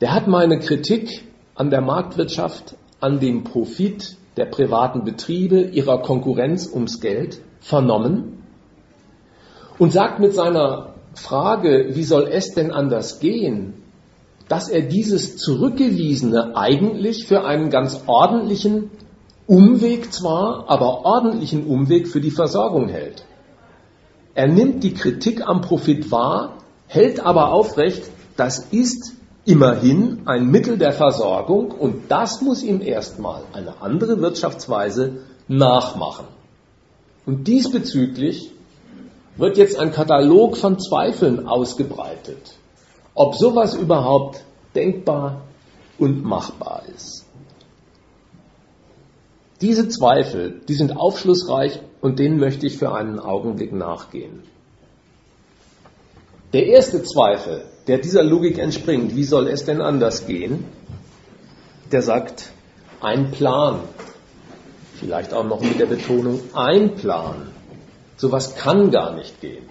Der hat meine Kritik an der Marktwirtschaft, an dem Profit der privaten Betriebe, ihrer Konkurrenz ums Geld vernommen und sagt mit seiner Frage, wie soll es denn anders gehen, dass er dieses Zurückgewiesene eigentlich für einen ganz ordentlichen Umweg zwar, aber ordentlichen Umweg für die Versorgung hält. Er nimmt die Kritik am Profit wahr, hält aber aufrecht, das ist immerhin ein Mittel der Versorgung und das muss ihm erstmal eine andere Wirtschaftsweise nachmachen. Und diesbezüglich wird jetzt ein Katalog von Zweifeln ausgebreitet ob sowas überhaupt denkbar und machbar ist. Diese Zweifel, die sind aufschlussreich und denen möchte ich für einen Augenblick nachgehen. Der erste Zweifel, der dieser Logik entspringt, wie soll es denn anders gehen, der sagt, ein Plan, vielleicht auch noch mit der Betonung ein Plan, sowas kann gar nicht gehen.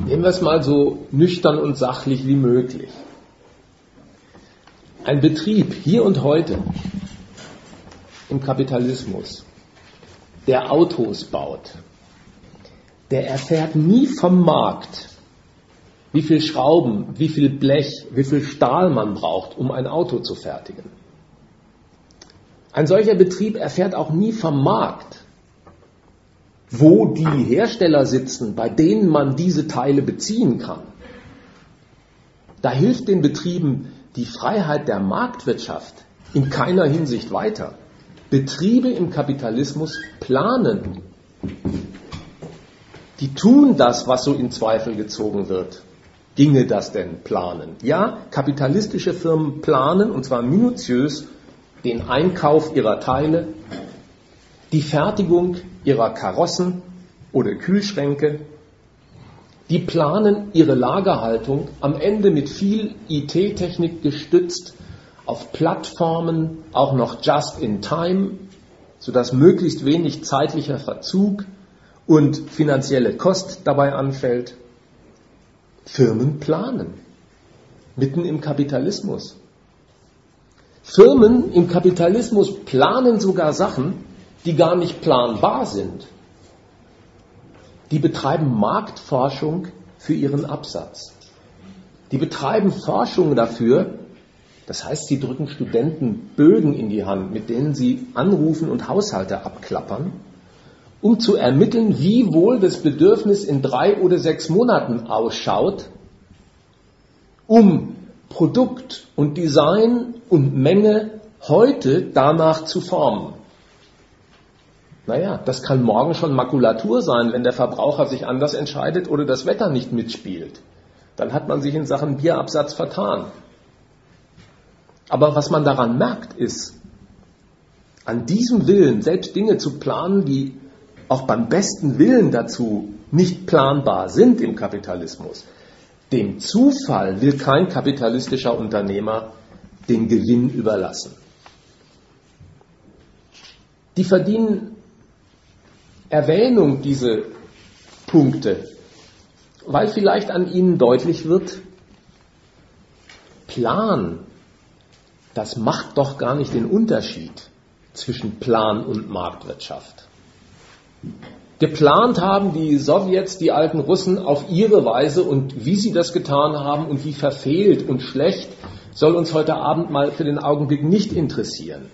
Nehmen wir es mal so nüchtern und sachlich wie möglich. Ein Betrieb hier und heute im Kapitalismus, der Autos baut, der erfährt nie vom Markt, wie viel Schrauben, wie viel Blech, wie viel Stahl man braucht, um ein Auto zu fertigen. Ein solcher Betrieb erfährt auch nie vom Markt, wo die Hersteller sitzen, bei denen man diese Teile beziehen kann. Da hilft den Betrieben die Freiheit der Marktwirtschaft in keiner Hinsicht weiter. Betriebe im Kapitalismus planen. Die tun das, was so in Zweifel gezogen wird. Ginge das denn planen? Ja, kapitalistische Firmen planen, und zwar minutiös, den Einkauf ihrer Teile, die Fertigung ihrer Karossen oder Kühlschränke, die planen ihre Lagerhaltung am Ende mit viel IT-Technik gestützt auf Plattformen, auch noch just in time, sodass möglichst wenig zeitlicher Verzug und finanzielle Kost dabei anfällt. Firmen planen, mitten im Kapitalismus. Firmen im Kapitalismus planen sogar Sachen, die gar nicht planbar sind die betreiben Marktforschung für ihren Absatz. Die betreiben Forschung dafür, das heißt, sie drücken Studenten Bögen in die Hand, mit denen sie anrufen und Haushalte abklappern, um zu ermitteln, wie wohl das Bedürfnis in drei oder sechs Monaten ausschaut, um Produkt und Design und Menge heute danach zu formen. Naja, das kann morgen schon Makulatur sein, wenn der Verbraucher sich anders entscheidet oder das Wetter nicht mitspielt. Dann hat man sich in Sachen Bierabsatz vertan. Aber was man daran merkt, ist, an diesem Willen, selbst Dinge zu planen, die auch beim besten Willen dazu nicht planbar sind im Kapitalismus, dem Zufall will kein kapitalistischer Unternehmer den Gewinn überlassen. Die verdienen Erwähnung diese Punkte, weil vielleicht an ihnen deutlich wird, Plan, das macht doch gar nicht den Unterschied zwischen Plan und Marktwirtschaft. Geplant haben die Sowjets, die alten Russen auf ihre Weise und wie sie das getan haben und wie verfehlt und schlecht, soll uns heute Abend mal für den Augenblick nicht interessieren.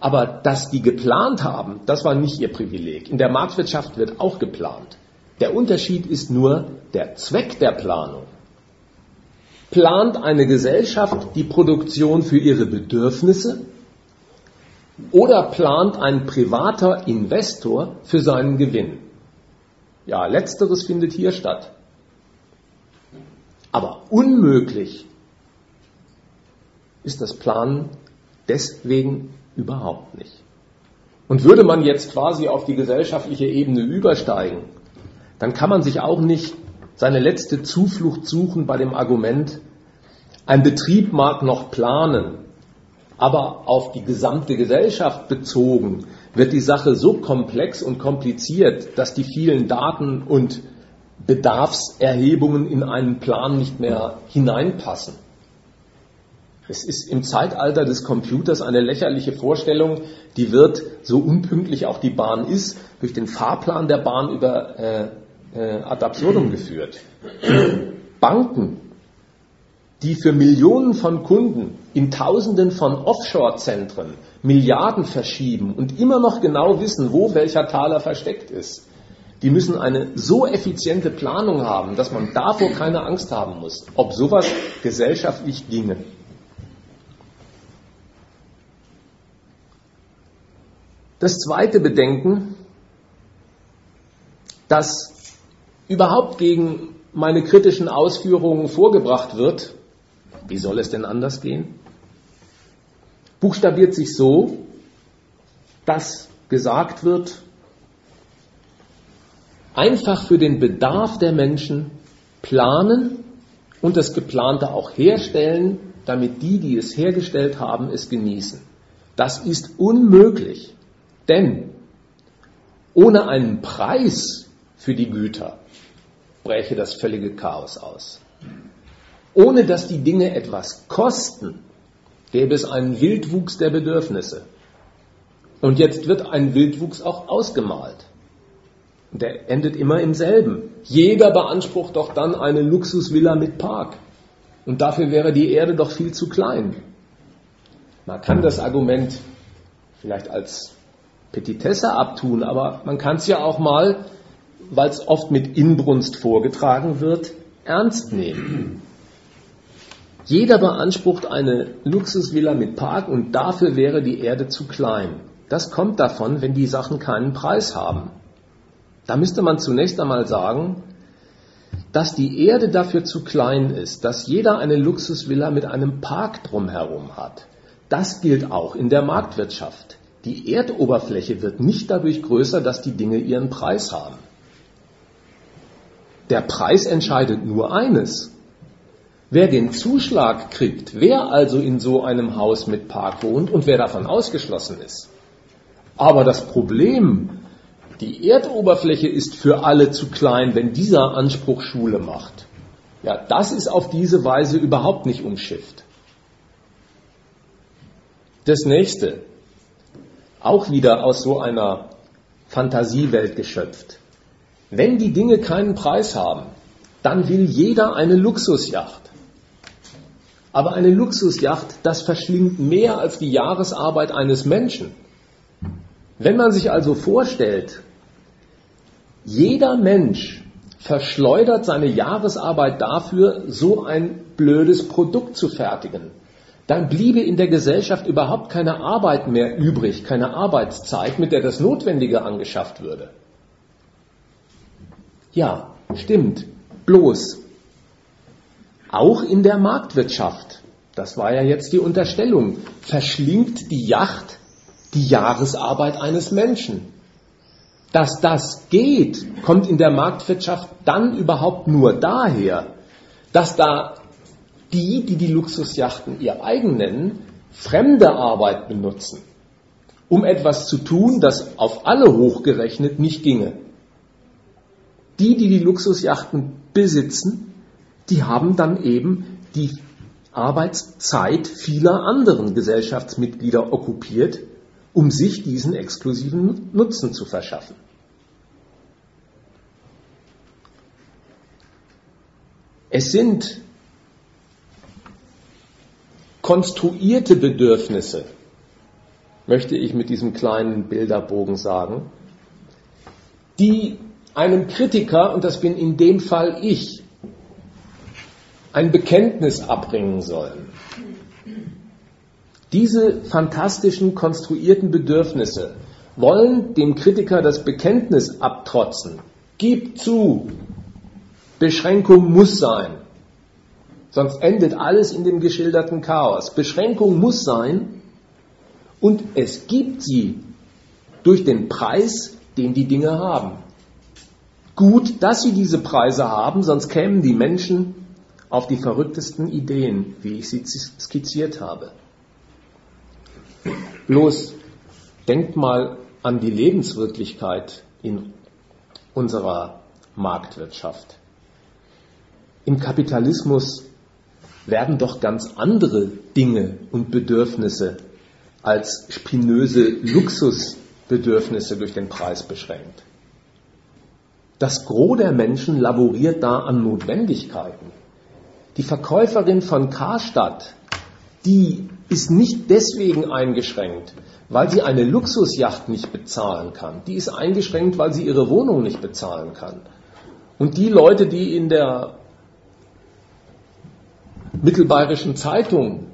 Aber dass die geplant haben, das war nicht ihr Privileg. In der Marktwirtschaft wird auch geplant. Der Unterschied ist nur der Zweck der Planung. Plant eine Gesellschaft die Produktion für ihre Bedürfnisse oder plant ein privater Investor für seinen Gewinn? Ja, letzteres findet hier statt. Aber unmöglich ist das Planen deswegen Überhaupt nicht. Und würde man jetzt quasi auf die gesellschaftliche Ebene übersteigen, dann kann man sich auch nicht seine letzte Zuflucht suchen bei dem Argument, ein Betrieb mag noch planen, aber auf die gesamte Gesellschaft bezogen wird die Sache so komplex und kompliziert, dass die vielen Daten und Bedarfserhebungen in einen Plan nicht mehr hineinpassen. Es ist im Zeitalter des Computers eine lächerliche Vorstellung, die wird, so unpünktlich auch die Bahn ist, durch den Fahrplan der Bahn über äh, äh, ad absurdum geführt. Banken, die für Millionen von Kunden in Tausenden von Offshore-Zentren Milliarden verschieben und immer noch genau wissen, wo welcher Taler versteckt ist, die müssen eine so effiziente Planung haben, dass man davor keine Angst haben muss, ob sowas gesellschaftlich ginge. Das zweite Bedenken, das überhaupt gegen meine kritischen Ausführungen vorgebracht wird, wie soll es denn anders gehen? buchstabiert sich so, dass gesagt wird, einfach für den Bedarf der Menschen planen und das Geplante auch herstellen, damit die, die es hergestellt haben, es genießen. Das ist unmöglich, denn ohne einen Preis für die Güter bräche das völlige Chaos aus. Ohne dass die Dinge etwas kosten, gäbe es einen Wildwuchs der Bedürfnisse. Und jetzt wird ein Wildwuchs auch ausgemalt. Und der endet immer im selben. Jeder beansprucht doch dann eine Luxusvilla mit Park. Und dafür wäre die Erde doch viel zu klein. Man kann das Argument vielleicht als Petitesse abtun, aber man kann es ja auch mal, weil es oft mit Inbrunst vorgetragen wird, ernst nehmen. Jeder beansprucht eine Luxusvilla mit Park und dafür wäre die Erde zu klein. Das kommt davon, wenn die Sachen keinen Preis haben. Da müsste man zunächst einmal sagen, dass die Erde dafür zu klein ist, dass jeder eine Luxusvilla mit einem Park drumherum hat. Das gilt auch in der Marktwirtschaft. Die Erdoberfläche wird nicht dadurch größer, dass die Dinge ihren Preis haben. Der Preis entscheidet nur eines. Wer den Zuschlag kriegt, wer also in so einem Haus mit Park wohnt und wer davon ausgeschlossen ist. Aber das Problem, die Erdoberfläche ist für alle zu klein, wenn dieser Anspruch Schule macht. Ja, das ist auf diese Weise überhaupt nicht umschifft. Das nächste, auch wieder aus so einer Fantasiewelt geschöpft. Wenn die Dinge keinen Preis haben, dann will jeder eine Luxusjacht. Aber eine Luxusjacht, das verschlingt mehr als die Jahresarbeit eines Menschen. Wenn man sich also vorstellt, jeder Mensch verschleudert seine Jahresarbeit dafür, so ein blödes Produkt zu fertigen, dann bliebe in der Gesellschaft überhaupt keine Arbeit mehr übrig, keine Arbeitszeit, mit der das Notwendige angeschafft würde. Ja, stimmt. Bloß, auch in der Marktwirtschaft, das war ja jetzt die Unterstellung, verschlingt die Yacht die Jahresarbeit eines Menschen. Dass das geht, kommt in der Marktwirtschaft dann überhaupt nur daher, dass da die, die die Luxusjachten ihr eigen nennen, fremde Arbeit benutzen, um etwas zu tun, das auf alle hochgerechnet nicht ginge. Die, die die Luxusjachten besitzen, die haben dann eben die Arbeitszeit vieler anderen Gesellschaftsmitglieder okkupiert, um sich diesen exklusiven Nutzen zu verschaffen. Es sind konstruierte Bedürfnisse, möchte ich mit diesem kleinen Bilderbogen sagen, die einem Kritiker, und das bin in dem Fall ich, ein Bekenntnis abbringen sollen. Diese fantastischen konstruierten Bedürfnisse wollen dem Kritiker das Bekenntnis abtrotzen. Gib zu, Beschränkung muss sein. Sonst endet alles in dem geschilderten Chaos. Beschränkung muss sein und es gibt sie durch den Preis, den die Dinge haben. Gut, dass sie diese Preise haben, sonst kämen die Menschen auf die verrücktesten Ideen, wie ich sie skizziert habe. Bloß denkt mal an die Lebenswirklichkeit in unserer Marktwirtschaft. Im Kapitalismus werden doch ganz andere Dinge und Bedürfnisse als spinöse Luxusbedürfnisse durch den Preis beschränkt. Das Gros der Menschen laboriert da an Notwendigkeiten. Die Verkäuferin von Karstadt, die ist nicht deswegen eingeschränkt, weil sie eine Luxusjacht nicht bezahlen kann. Die ist eingeschränkt, weil sie ihre Wohnung nicht bezahlen kann. Und die Leute, die in der mittelbayerischen Zeitung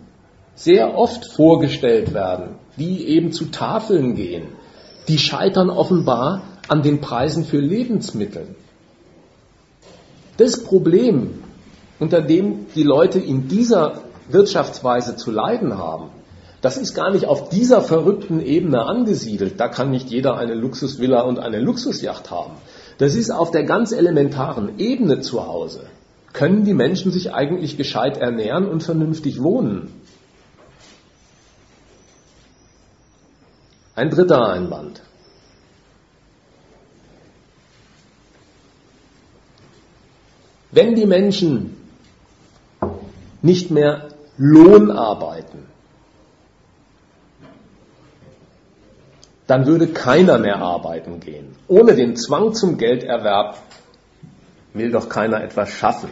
sehr oft vorgestellt werden, die eben zu Tafeln gehen, die scheitern offenbar an den Preisen für Lebensmittel. Das Problem, unter dem die Leute in dieser Wirtschaftsweise zu leiden haben, Das ist gar nicht auf dieser verrückten Ebene angesiedelt. Da kann nicht jeder eine Luxusvilla und eine Luxusjacht haben. Das ist auf der ganz elementaren Ebene zu Hause. Können die Menschen sich eigentlich gescheit ernähren und vernünftig wohnen? Ein dritter Einwand. Wenn die Menschen nicht mehr Lohn arbeiten, dann würde keiner mehr arbeiten gehen. Ohne den Zwang zum Gelderwerb will doch keiner etwas schaffen.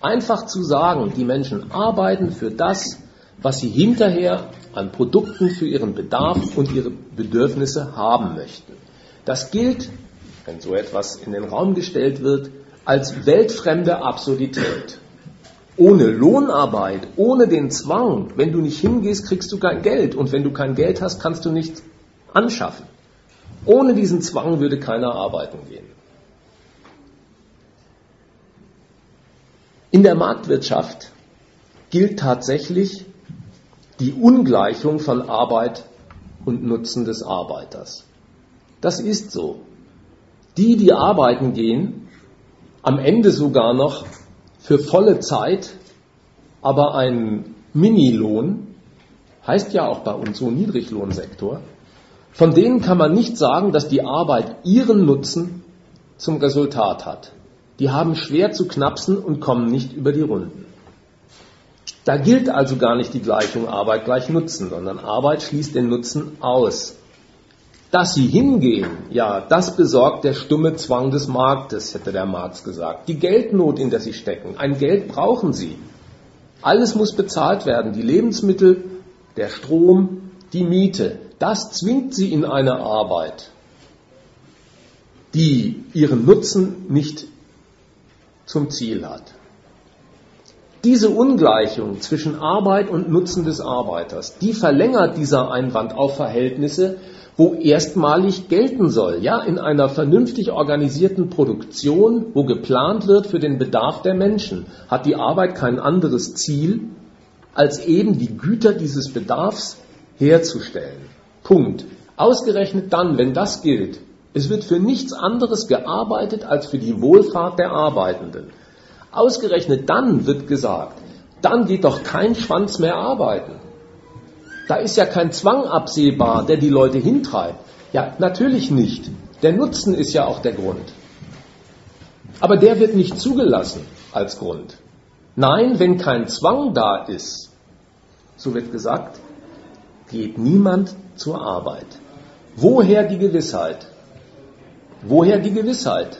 Einfach zu sagen, die Menschen arbeiten für das, was sie hinterher an Produkten für ihren Bedarf und ihre Bedürfnisse haben möchten. Das gilt, wenn so etwas in den Raum gestellt wird, als weltfremde Absurdität. Ohne Lohnarbeit, ohne den Zwang, wenn du nicht hingehst, kriegst du kein Geld. Und wenn du kein Geld hast, kannst du nichts anschaffen. Ohne diesen Zwang würde keiner arbeiten gehen. In der Marktwirtschaft gilt tatsächlich die Ungleichung von Arbeit und Nutzen des Arbeiters. Das ist so. Die, die arbeiten gehen, am Ende sogar noch für volle Zeit, aber ein Minilohn, heißt ja auch bei uns so Niedriglohnsektor, von denen kann man nicht sagen, dass die Arbeit ihren Nutzen zum Resultat hat. Die haben schwer zu knapsen und kommen nicht über die Runden. Da gilt also gar nicht die Gleichung Arbeit gleich Nutzen, sondern Arbeit schließt den Nutzen aus. Dass sie hingehen, ja, das besorgt der stumme Zwang des Marktes, hätte der Marx gesagt. Die Geldnot, in der sie stecken. Ein Geld brauchen sie. Alles muss bezahlt werden. Die Lebensmittel, der Strom, die Miete. Das zwingt sie in eine Arbeit, die ihren Nutzen nicht zum Ziel hat. Diese Ungleichung zwischen Arbeit und Nutzen des Arbeiters, die verlängert dieser Einwand auf Verhältnisse, wo erstmalig gelten soll, ja, in einer vernünftig organisierten Produktion, wo geplant wird für den Bedarf der Menschen, hat die Arbeit kein anderes Ziel, als eben die Güter dieses Bedarfs herzustellen. Punkt. Ausgerechnet dann, wenn das gilt, es wird für nichts anderes gearbeitet als für die Wohlfahrt der Arbeitenden. Ausgerechnet dann wird gesagt, dann geht doch kein Schwanz mehr arbeiten. Da ist ja kein Zwang absehbar, der die Leute hintreibt. Ja, natürlich nicht. Der Nutzen ist ja auch der Grund. Aber der wird nicht zugelassen als Grund. Nein, wenn kein Zwang da ist, so wird gesagt, geht niemand zur Arbeit. Woher die Gewissheit? Woher die Gewissheit?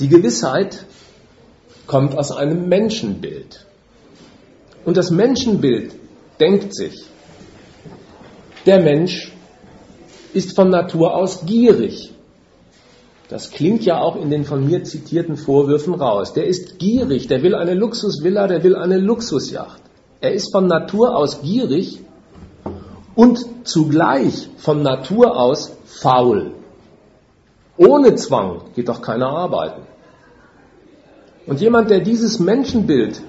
Die Gewissheit kommt aus einem Menschenbild. Und das Menschenbild denkt sich, der Mensch ist von Natur aus gierig. Das klingt ja auch in den von mir zitierten Vorwürfen raus. Der ist gierig, der will eine Luxusvilla, der will eine Luxusjacht. Er ist von Natur aus gierig und zugleich von Natur aus faul. Ohne Zwang geht doch keiner arbeiten. Und jemand, der dieses Menschenbild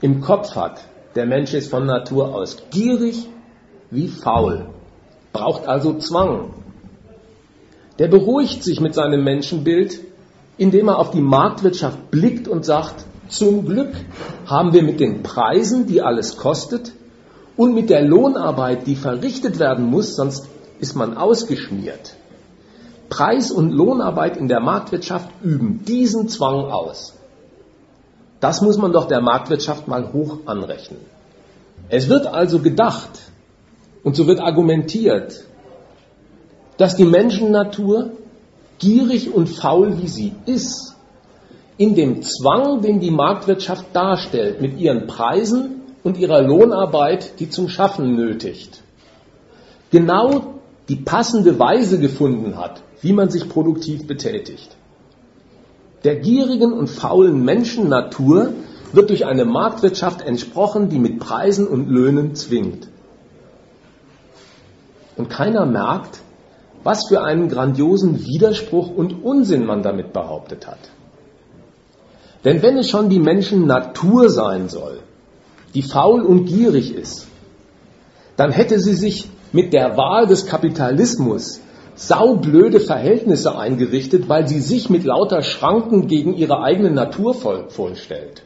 im Kopf hat, der Mensch ist von Natur aus gierig wie faul, braucht also Zwang. Der beruhigt sich mit seinem Menschenbild, indem er auf die Marktwirtschaft blickt und sagt, zum Glück haben wir mit den Preisen, die alles kostet, und mit der Lohnarbeit, die verrichtet werden muss, sonst ist man ausgeschmiert. Preis- und Lohnarbeit in der Marktwirtschaft üben diesen Zwang aus. Das muss man doch der Marktwirtschaft mal hoch anrechnen. Es wird also gedacht und so wird argumentiert, dass die Menschennatur, gierig und faul wie sie ist, in dem Zwang, den die Marktwirtschaft darstellt, mit ihren Preisen und ihrer Lohnarbeit, die zum Schaffen nötigt, genau die passende Weise gefunden hat, wie man sich produktiv betätigt. Der gierigen und faulen Menschennatur wird durch eine Marktwirtschaft entsprochen, die mit Preisen und Löhnen zwingt. Und keiner merkt, was für einen grandiosen Widerspruch und Unsinn man damit behauptet hat. Denn wenn es schon die Menschennatur sein soll, die faul und gierig ist, dann hätte sie sich mit der Wahl des Kapitalismus saublöde Verhältnisse eingerichtet, weil sie sich mit lauter Schranken gegen ihre eigene Natur vorstellt.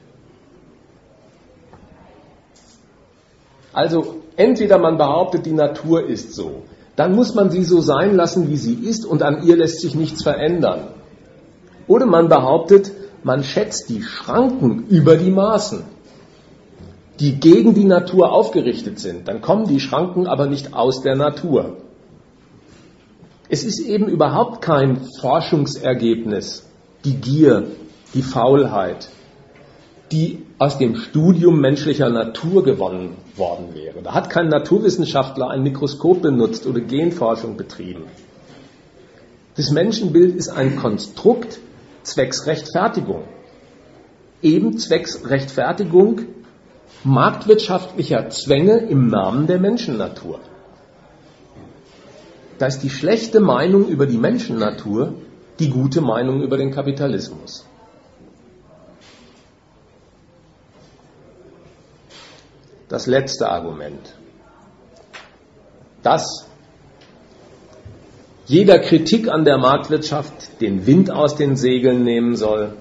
Also entweder man behauptet, die Natur ist so, dann muss man sie so sein lassen, wie sie ist und an ihr lässt sich nichts verändern. Oder man behauptet, man schätzt die Schranken über die Maßen, die gegen die Natur aufgerichtet sind. Dann kommen die Schranken aber nicht aus der Natur. Es ist eben überhaupt kein Forschungsergebnis, die Gier, die Faulheit, die aus dem Studium menschlicher Natur gewonnen worden wäre. Da hat kein Naturwissenschaftler ein Mikroskop benutzt oder Genforschung betrieben. Das Menschenbild ist ein Konstrukt zwecks Rechtfertigung. Eben zwecks Rechtfertigung marktwirtschaftlicher Zwänge im Namen der Menschennatur. Da ist die schlechte Meinung über die Menschennatur die gute Meinung über den Kapitalismus. Das letzte Argument. Dass jeder Kritik an der Marktwirtschaft den Wind aus den Segeln nehmen soll,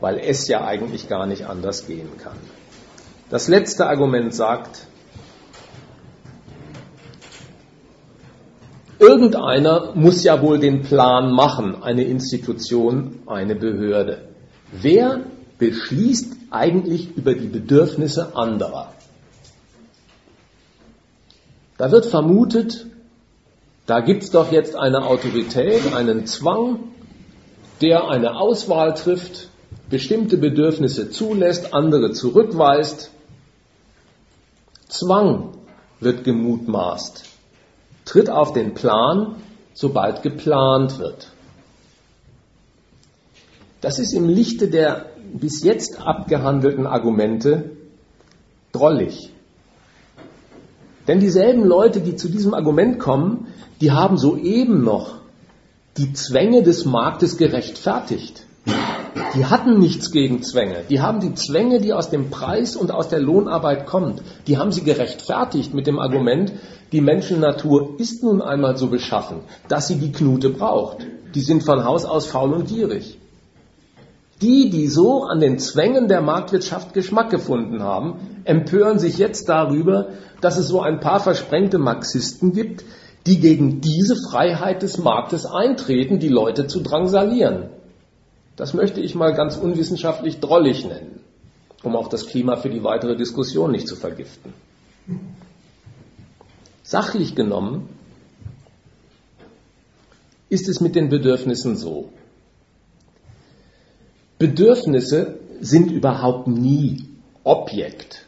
weil es ja eigentlich gar nicht anders gehen kann. Das letzte Argument sagt, irgendeiner muss ja wohl den Plan machen, eine Institution, eine Behörde. Wer beschließt eigentlich über die Bedürfnisse anderer? Da wird vermutet, da gibt es doch jetzt eine Autorität, einen Zwang, der eine Auswahl trifft, bestimmte Bedürfnisse zulässt, andere zurückweist. Zwang wird gemutmaßt, tritt auf den Plan, sobald geplant wird. Das ist im Lichte der bis jetzt abgehandelten Argumente drollig. Denn dieselben Leute, die zu diesem Argument kommen, die haben soeben noch die Zwänge des Marktes gerechtfertigt. Die hatten nichts gegen Zwänge. Die haben die Zwänge, die aus dem Preis und aus der Lohnarbeit kommt, die haben sie gerechtfertigt mit dem Argument, die Menschennatur ist nun einmal so beschaffen, dass sie die Knute braucht. Die sind von Haus aus faul und gierig. Die, die so an den Zwängen der Marktwirtschaft Geschmack gefunden haben, empören sich jetzt darüber, dass es so ein paar versprengte Marxisten gibt, die gegen diese Freiheit des Marktes eintreten, die Leute zu drangsalieren. Das möchte ich mal ganz unwissenschaftlich drollig nennen, um auch das Klima für die weitere Diskussion nicht zu vergiften. Sachlich genommen ist es mit den Bedürfnissen so. Bedürfnisse sind überhaupt nie Objekt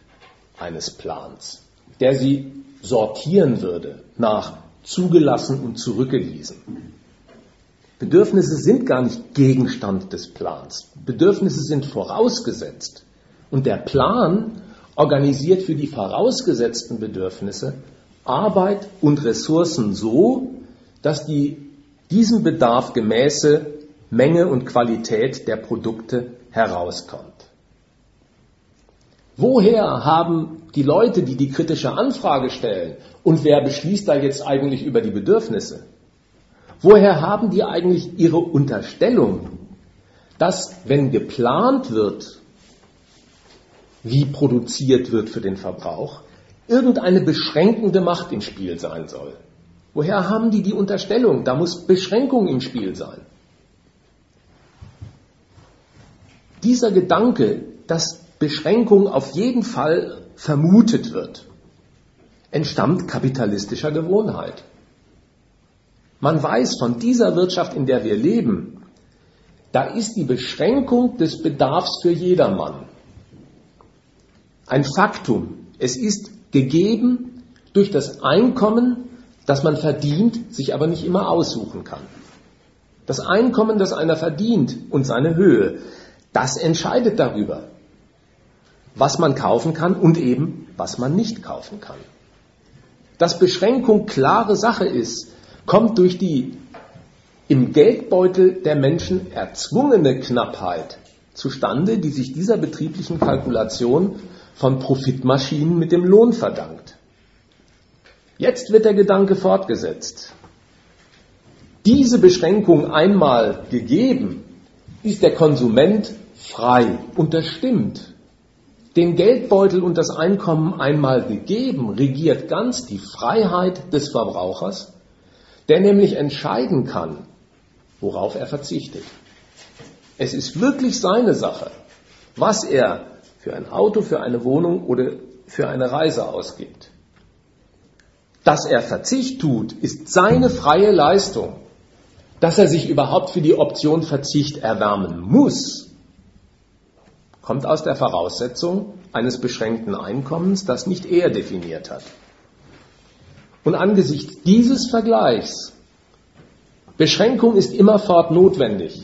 eines Plans, der sie sortieren würde nach zugelassen und zurückgewiesen. Bedürfnisse sind gar nicht Gegenstand des Plans. Bedürfnisse sind vorausgesetzt. Und der Plan organisiert für die vorausgesetzten Bedürfnisse Arbeit und Ressourcen so, dass die diesem Bedarf gemäße Menge und Qualität der Produkte herauskommt. Woher haben die Leute, die die kritische Anfrage stellen, und wer beschließt da jetzt eigentlich über die Bedürfnisse? Woher haben die eigentlich ihre Unterstellung, dass wenn geplant wird, wie produziert wird für den Verbrauch, irgendeine beschränkende Macht im Spiel sein soll? Woher haben die die Unterstellung, da muss Beschränkung im Spiel sein? Dieser Gedanke, dass Beschränkung auf jeden Fall vermutet wird, entstammt kapitalistischer Gewohnheit. Man weiß von dieser Wirtschaft, in der wir leben, da ist die Beschränkung des Bedarfs für jedermann ein Faktum. Es ist gegeben durch das Einkommen, das man verdient, sich aber nicht immer aussuchen kann. Das Einkommen, das einer verdient und seine Höhe, das entscheidet darüber, was man kaufen kann und eben, was man nicht kaufen kann. Dass Beschränkung klare Sache ist, kommt durch die im Geldbeutel der Menschen erzwungene Knappheit zustande, die sich dieser betrieblichen Kalkulation von Profitmaschinen mit dem Lohn verdankt. Jetzt wird der Gedanke fortgesetzt. Diese Beschränkung einmal gegeben, ist der Konsument frei und das stimmt. Den Geldbeutel und das Einkommen einmal gegeben, regiert ganz die Freiheit des Verbrauchers, der nämlich entscheiden kann, worauf er verzichtet. Es ist wirklich seine Sache, was er für ein Auto, für eine Wohnung oder für eine Reise ausgibt. Dass er Verzicht tut, ist seine freie Leistung. Dass er sich überhaupt für die Option Verzicht erwärmen muss, kommt aus der Voraussetzung eines beschränkten Einkommens, das nicht er definiert hat. Und angesichts dieses Vergleichs, Beschränkung ist immerfort notwendig.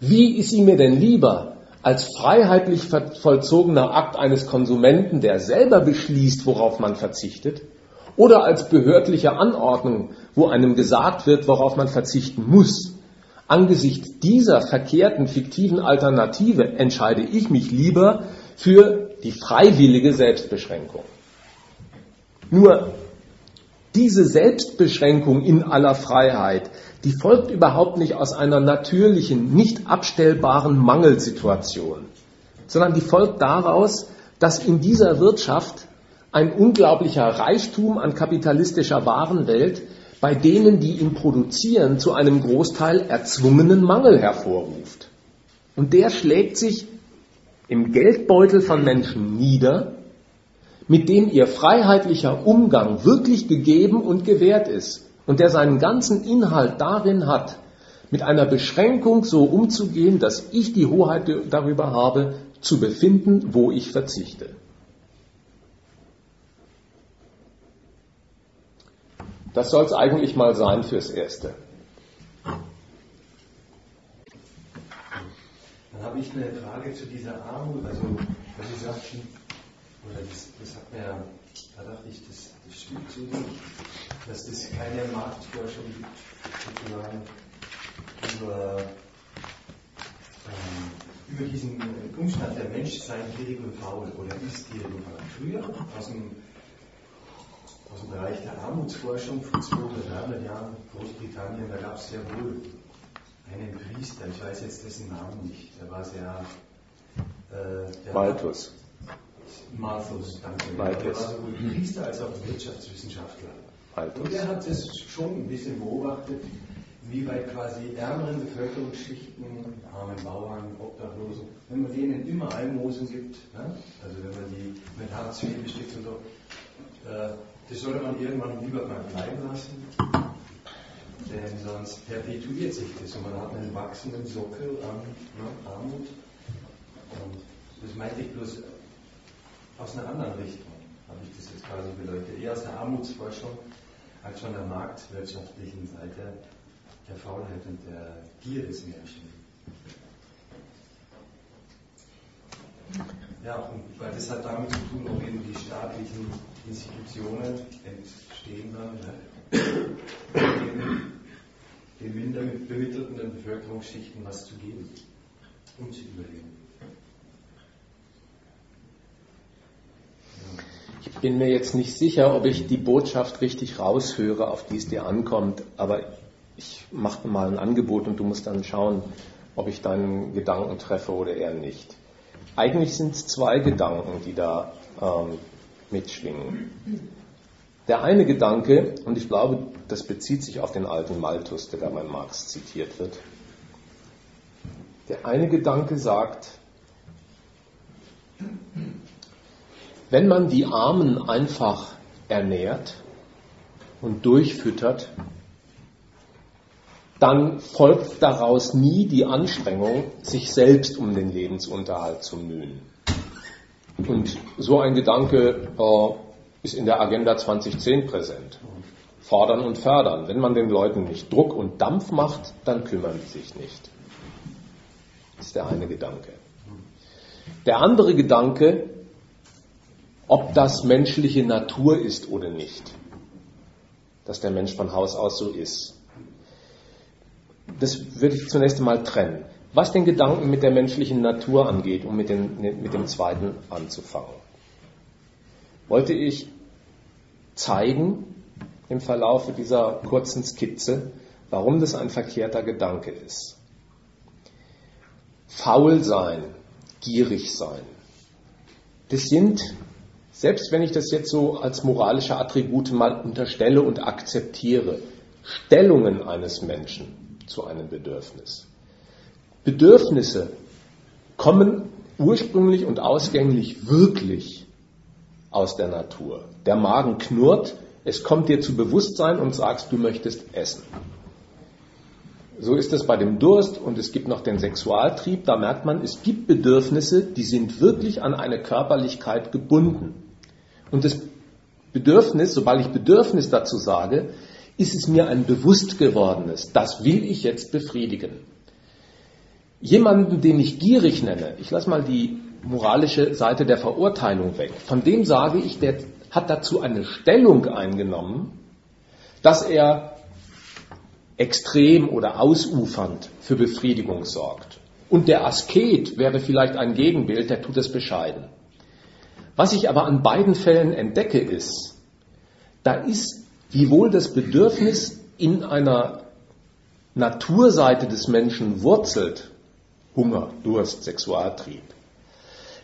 Wie ist sie mir denn lieber als freiheitlich vollzogener Akt eines Konsumenten, der selber beschließt, worauf man verzichtet, oder als behördliche Anordnung, wo einem gesagt wird, worauf man verzichten muss. Angesichts dieser verkehrten, fiktiven Alternative entscheide ich mich lieber für die freiwillige Selbstbeschränkung. Nur diese Selbstbeschränkung in aller Freiheit, die folgt überhaupt nicht aus einer natürlichen, nicht abstellbaren Mangelsituation, sondern die folgt daraus, dass in dieser Wirtschaft ein unglaublicher Reichtum an kapitalistischer Warenwelt bei denen, die ihn produzieren, zu einem Großteil erzwungenen Mangel hervorruft. Und der schlägt sich im Geldbeutel von Menschen nieder, mit dem ihr freiheitlicher Umgang wirklich gegeben und gewährt ist und der seinen ganzen Inhalt darin hat, mit einer Beschränkung so umzugehen, dass ich die Hoheit darüber habe, zu befinden, wo ich verzichte. Das soll es eigentlich mal sein fürs Erste. Dann habe ich eine Frage zu dieser Armut. Also, was Sie sagten, oder das, das hat mir, da dachte ich, das, das stimmt so nicht, dass es keine Marktforschung gibt, sozusagen, über, ähm, über diesen Umstand, der Mensch sei gierig und faul oder ist gierig und. Früher, aus dem aus dem Bereich der Armutsforschung vor 200, 300 Jahren, Großbritannien, da gab es sehr wohl einen Priester, ich weiß jetzt dessen Namen nicht, der war sehr. Äh, der Malthus. Malthus, danke. Malthus. Der war sowohl Priester als auch Wirtschaftswissenschaftler. Malthus. Und er hat es schon ein bisschen beobachtet, wie bei quasi ärmeren Bevölkerungsschichten, armen Bauern, Obdachlosen, wenn man denen immer Almosen gibt, ne? also wenn man die mit Hartz IV bestückt und so, äh, das sollte man irgendwann lieber mal bleiben lassen, denn sonst perpetuiert sich das und man hat einen wachsenden Sockel an ne, Armut. Und das meinte ich bloß aus einer anderen Richtung, habe ich das jetzt quasi beleuchtet. Eher aus der Armutsforschung als von der marktwirtschaftlichen Seite der Faulheit und der Gier des Menschen. Ja, und weil das hat damit zu tun, ob eben die staatlichen Institutionen entstehen dann, den minder bemittelten Bevölkerungsschichten was zu geben, um zu überleben. Ich bin mir jetzt nicht sicher, ob ich die Botschaft richtig raushöre, auf die es dir ankommt, aber ich mache mal ein Angebot und du musst dann schauen, ob ich deinen Gedanken treffe oder eher nicht. Eigentlich sind es zwei Gedanken, die da ähm, mitschwingen. Der eine Gedanke, und ich glaube, das bezieht sich auf den alten Malthus, der da bei Marx zitiert wird. Der eine Gedanke sagt, wenn man die Armen einfach ernährt und durchfüttert, dann folgt daraus nie die Anstrengung, sich selbst um den Lebensunterhalt zu mühen. Und so ein Gedanke äh, ist in der Agenda 2010 präsent. Fordern und fördern. Wenn man den Leuten nicht Druck und Dampf macht, dann kümmern sie sich nicht. Das ist der eine Gedanke. Der andere Gedanke, ob das menschliche Natur ist oder nicht. Dass der Mensch von Haus aus so ist das würde ich zunächst einmal trennen. was den Gedanken mit der menschlichen Natur angeht, um mit, den, mit dem zweiten anzufangen, wollte ich zeigen im Verlauf dieser kurzen Skizze, warum das ein verkehrter Gedanke ist. Faul sein, gierig sein, das sind, selbst wenn ich das jetzt so als moralische Attribute mal unterstelle und akzeptiere, Stellungen eines Menschen zu einem Bedürfnis. Bedürfnisse kommen ursprünglich und ausgänglich wirklich aus der Natur. Der Magen knurrt, es kommt dir zu Bewusstsein und sagst, du möchtest essen. So ist es bei dem Durst und es gibt noch den Sexualtrieb. Da merkt man, es gibt Bedürfnisse, die sind wirklich an eine Körperlichkeit gebunden. Und das Bedürfnis, sobald ich Bedürfnis dazu sage, ist es mir ein bewusst gewordenes. Das will ich jetzt befriedigen. Jemanden, den ich gierig nenne, ich lasse mal die moralische Seite der Verurteilung weg, von dem sage ich, der hat dazu eine Stellung eingenommen, dass er extrem oder ausufernd für Befriedigung sorgt. Und der Asket wäre vielleicht ein Gegenbild, der tut es bescheiden. Was ich aber an beiden Fällen entdecke, ist, da ist wiewohl das Bedürfnis in einer Naturseite des Menschen wurzelt, Hunger, Durst, Sexualtrieb.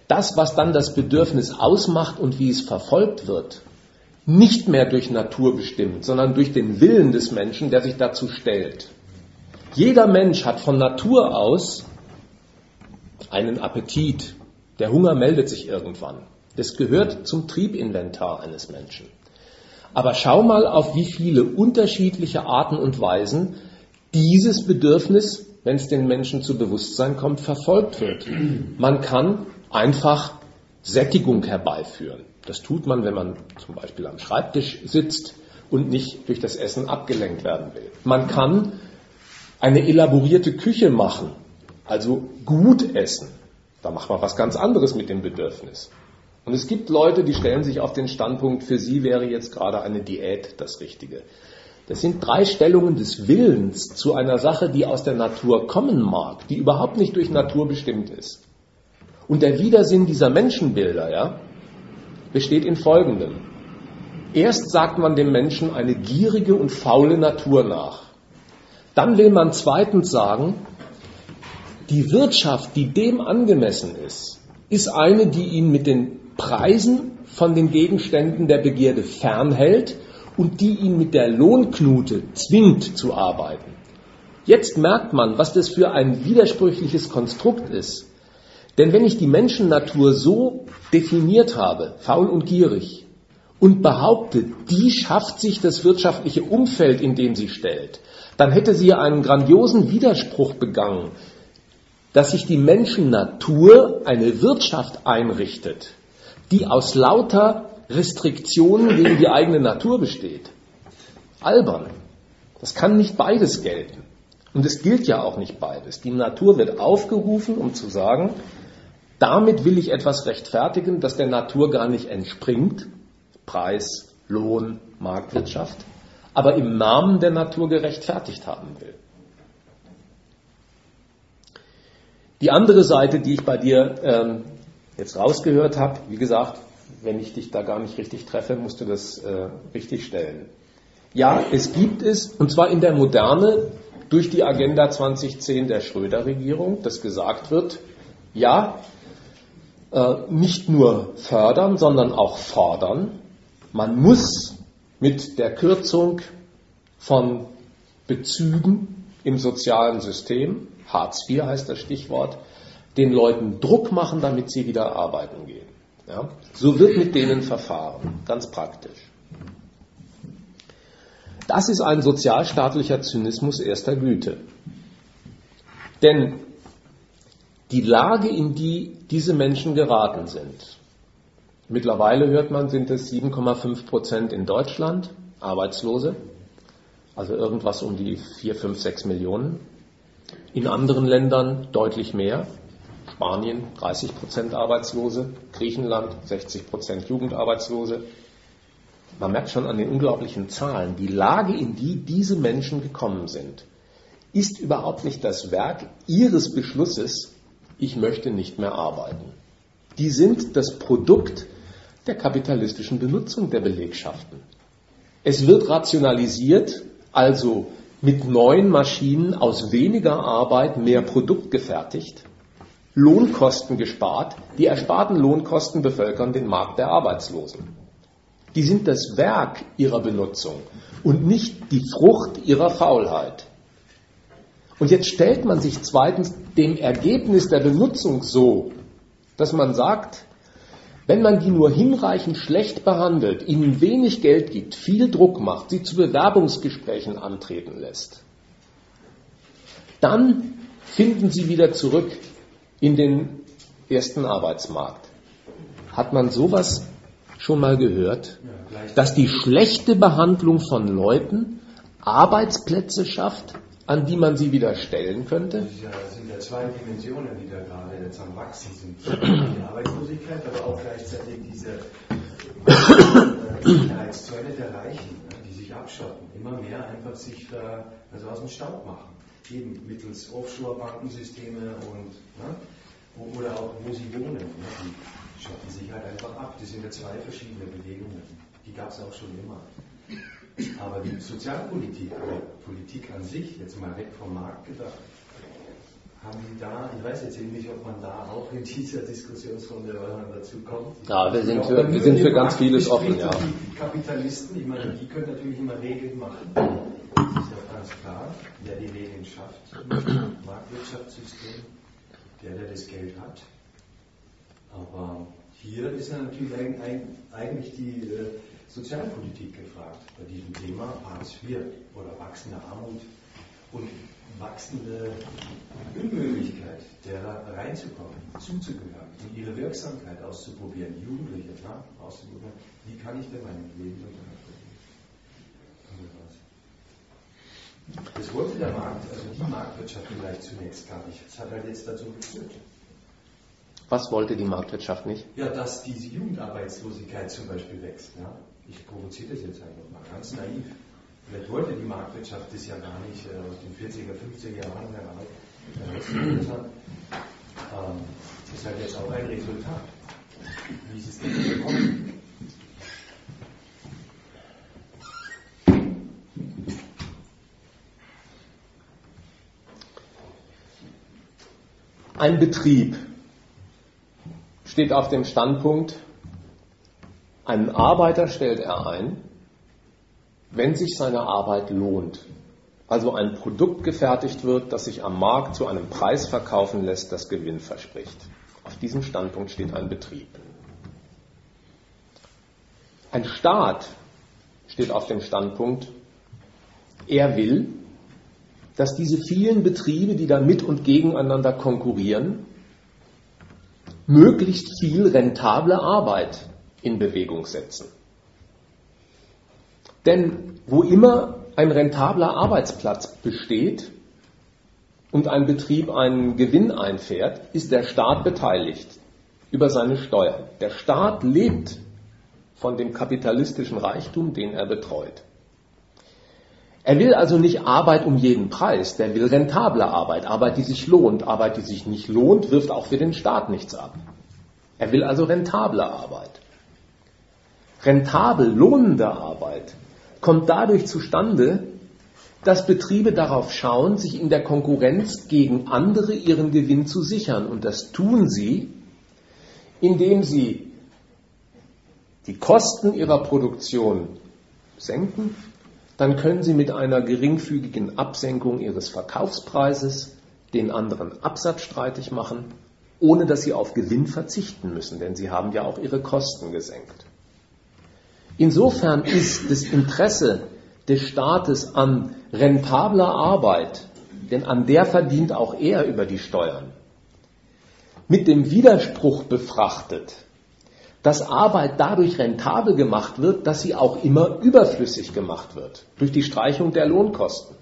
Das, was dann das Bedürfnis ausmacht und wie es verfolgt wird, nicht mehr durch Natur bestimmt, sondern durch den Willen des Menschen, der sich dazu stellt. Jeder Mensch hat von Natur aus einen Appetit. Der Hunger meldet sich irgendwann. Das gehört zum Triebinventar eines Menschen. Aber schau mal, auf wie viele unterschiedliche Arten und Weisen dieses Bedürfnis wenn es den Menschen zu Bewusstsein kommt, verfolgt wird. Man kann einfach Sättigung herbeiführen. Das tut man, wenn man zum Beispiel am Schreibtisch sitzt und nicht durch das Essen abgelenkt werden will. Man kann eine elaborierte Küche machen, also gut essen. Da macht man was ganz anderes mit dem Bedürfnis. Und es gibt Leute, die stellen sich auf den Standpunkt, für sie wäre jetzt gerade eine Diät das Richtige. Das sind drei Stellungen des Willens zu einer Sache, die aus der Natur kommen mag, die überhaupt nicht durch Natur bestimmt ist. Und der Widersinn dieser Menschenbilder, ja, besteht in folgendem. Erst sagt man dem Menschen eine gierige und faule Natur nach. Dann will man zweitens sagen, die Wirtschaft, die dem angemessen ist, ist eine, die ihn mit den Preisen von den Gegenständen der Begierde fernhält und die ihn mit der Lohnknute zwingt zu arbeiten. Jetzt merkt man, was das für ein widersprüchliches Konstrukt ist. Denn wenn ich die Menschennatur so definiert habe, faul und gierig, und behaupte, die schafft sich das wirtschaftliche Umfeld, in dem sie stellt, dann hätte sie einen grandiosen Widerspruch begangen, dass sich die Menschennatur eine Wirtschaft einrichtet, die aus lauter Restriktionen gegen die eigene Natur besteht. Albern. Das kann nicht beides gelten. Und es gilt ja auch nicht beides. Die Natur wird aufgerufen, um zu sagen, damit will ich etwas rechtfertigen, das der Natur gar nicht entspringt. Preis, Lohn, Marktwirtschaft. Aber im Namen der Natur gerechtfertigt haben will. Die andere Seite, die ich bei dir ähm, jetzt rausgehört habe, wie gesagt, wenn ich dich da gar nicht richtig treffe, musst du das äh, richtig stellen. Ja, es gibt es, und zwar in der Moderne durch die Agenda 2010 der Schröder-Regierung, dass gesagt wird, ja, äh, nicht nur fördern, sondern auch fordern. Man muss mit der Kürzung von Bezügen im sozialen System, Hartz IV heißt das Stichwort, den Leuten Druck machen, damit sie wieder arbeiten gehen. Ja? So wird mit denen verfahren, ganz praktisch. Das ist ein sozialstaatlicher Zynismus erster Güte. Denn die Lage, in die diese Menschen geraten sind, mittlerweile hört man, sind es 7,5 Prozent in Deutschland Arbeitslose, also irgendwas um die 4, 5, 6 Millionen. In anderen Ländern deutlich mehr, Spanien 30 Prozent Arbeitslose, Griechenland 60 Prozent Jugendarbeitslose. Man merkt schon an den unglaublichen Zahlen, die Lage, in die diese Menschen gekommen sind, ist überhaupt nicht das Werk Ihres Beschlusses, ich möchte nicht mehr arbeiten. Die sind das Produkt der kapitalistischen Benutzung der Belegschaften. Es wird rationalisiert, also mit neuen Maschinen aus weniger Arbeit mehr Produkt gefertigt, Lohnkosten gespart, die ersparten Lohnkosten bevölkern den Markt der Arbeitslosen. Die sind das Werk ihrer Benutzung und nicht die Frucht ihrer Faulheit. Und jetzt stellt man sich zweitens dem Ergebnis der Benutzung so, dass man sagt, wenn man die nur hinreichend schlecht behandelt, ihnen wenig Geld gibt, viel Druck macht, sie zu Bewerbungsgesprächen antreten lässt, dann finden sie wieder zurück in den ersten Arbeitsmarkt. Hat man sowas schon mal gehört, dass die schlechte Behandlung von Leuten Arbeitsplätze schafft, an die man sie wieder stellen könnte? Das sind ja zwei Dimensionen, die da gerade jetzt am Wachsen sind. Die Arbeitslosigkeit, aber auch gleichzeitig diese Sicherheitszölle der Reichen, ne, die sich abschotten, immer mehr einfach sich also aus dem Staub machen. Eben mittels Offshore-Bankensysteme und ne, oder auch wo sie wohnen. Ne, die schotten sich halt einfach ab. Das sind ja zwei verschiedene Bewegungen. Die gab es auch schon immer. Aber die Sozialpolitik oder Politik an sich, jetzt mal weg vom Markt gedacht, haben Sie da, ich weiß jetzt eben nicht, ob man da auch in dieser Diskussionsrunde dazu kommt. Ja, wir sind für, wir sind für ganz vieles offen, ja. Die Kapitalisten, ich meine, die können natürlich immer Regeln machen. Das ist ja ganz klar, wer die Regeln schafft, im Marktwirtschaftssystem, der, der das Geld hat. Aber hier ist ja natürlich eigentlich die äh, Sozialpolitik gefragt bei diesem Thema Hartz IV oder wachsende Armut und wachsende Unmöglichkeit, derer reinzukommen, zuzugehören und ihre Wirksamkeit auszuprobieren, Jugendliche ja, auszuprobieren. Wie kann ich denn mein Leben Das wollte der Markt, also die Marktwirtschaft vielleicht zunächst gar nicht. Das hat halt jetzt dazu geführt. Was wollte die Marktwirtschaft nicht? Ja, dass diese Jugendarbeitslosigkeit zum Beispiel wächst. Ja? Ich provoziere das jetzt einfach mal ganz naiv. Vielleicht wollte die Marktwirtschaft das ja gar nicht äh, aus den 40er, 50er Jahren heraus. Ähm, das ist halt jetzt auch ein Resultat. Wie ist es denn gekommen? Ein Betrieb steht auf dem Standpunkt, einen Arbeiter stellt er ein, wenn sich seine Arbeit lohnt. Also ein Produkt gefertigt wird, das sich am Markt zu einem Preis verkaufen lässt, das Gewinn verspricht. Auf diesem Standpunkt steht ein Betrieb. Ein Staat steht auf dem Standpunkt, er will, dass diese vielen Betriebe, die da mit und gegeneinander konkurrieren, möglichst viel rentable Arbeit in Bewegung setzen. Denn wo immer ein rentabler Arbeitsplatz besteht und ein Betrieb einen Gewinn einfährt, ist der Staat beteiligt über seine Steuern. Der Staat lebt von dem kapitalistischen Reichtum, den er betreut. Er will also nicht Arbeit um jeden Preis, der will rentable Arbeit, Arbeit, die sich lohnt. Arbeit, die sich nicht lohnt, wirft auch für den Staat nichts ab. Er will also rentable Arbeit rentabel, lohnende Arbeit kommt dadurch zustande, dass Betriebe darauf schauen, sich in der Konkurrenz gegen andere ihren Gewinn zu sichern. Und das tun sie, indem sie die Kosten ihrer Produktion senken, dann können sie mit einer geringfügigen Absenkung ihres Verkaufspreises den anderen Absatz streitig machen, ohne dass sie auf Gewinn verzichten müssen, denn sie haben ja auch ihre Kosten gesenkt. Insofern ist das Interesse des Staates an rentabler Arbeit, denn an der verdient auch er über die Steuern, mit dem Widerspruch befrachtet, dass Arbeit dadurch rentabel gemacht wird, dass sie auch immer überflüssig gemacht wird, durch die Streichung der Lohnkosten.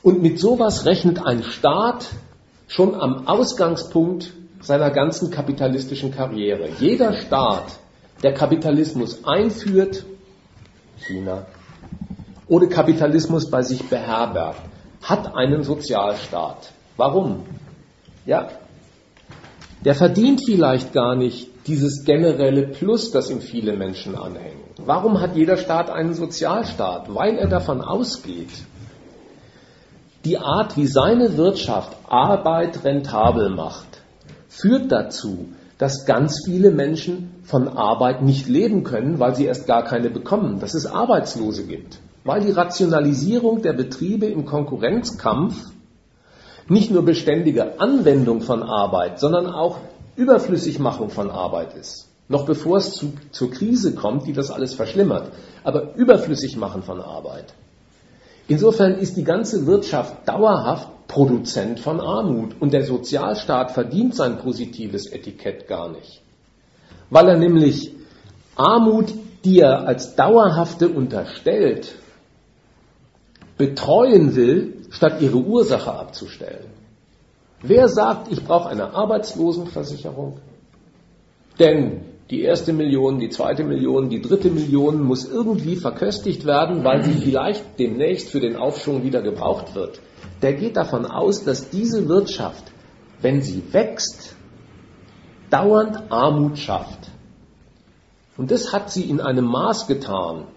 Und mit sowas rechnet ein Staat schon am Ausgangspunkt seiner ganzen kapitalistischen Karriere. Jeder Staat der Kapitalismus einführt, China, oder Kapitalismus bei sich beherbergt, hat einen Sozialstaat. Warum? Ja, der verdient vielleicht gar nicht dieses generelle Plus, das ihm viele Menschen anhängen. Warum hat jeder Staat einen Sozialstaat? Weil er davon ausgeht, die Art, wie seine Wirtschaft Arbeit rentabel macht, führt dazu, dass ganz viele Menschen von Arbeit nicht leben können, weil sie erst gar keine bekommen, dass es Arbeitslose gibt, weil die Rationalisierung der Betriebe im Konkurrenzkampf nicht nur beständige Anwendung von Arbeit, sondern auch Überflüssigmachung von Arbeit ist. Noch bevor es zu, zur Krise kommt, die das alles verschlimmert. Aber Überflüssigmachen von Arbeit. Insofern ist die ganze Wirtschaft dauerhaft Produzent von Armut und der Sozialstaat verdient sein positives Etikett gar nicht. Weil er nämlich Armut, die er als dauerhafte unterstellt, betreuen will, statt ihre Ursache abzustellen. Wer sagt, ich brauche eine Arbeitslosenversicherung? Denn die erste Million, die zweite Million, die dritte Million muss irgendwie verköstigt werden, weil sie vielleicht demnächst für den Aufschwung wieder gebraucht wird. Der geht davon aus, dass diese Wirtschaft, wenn sie wächst, dauernd Armut schafft. Und das hat sie in einem Maß getan,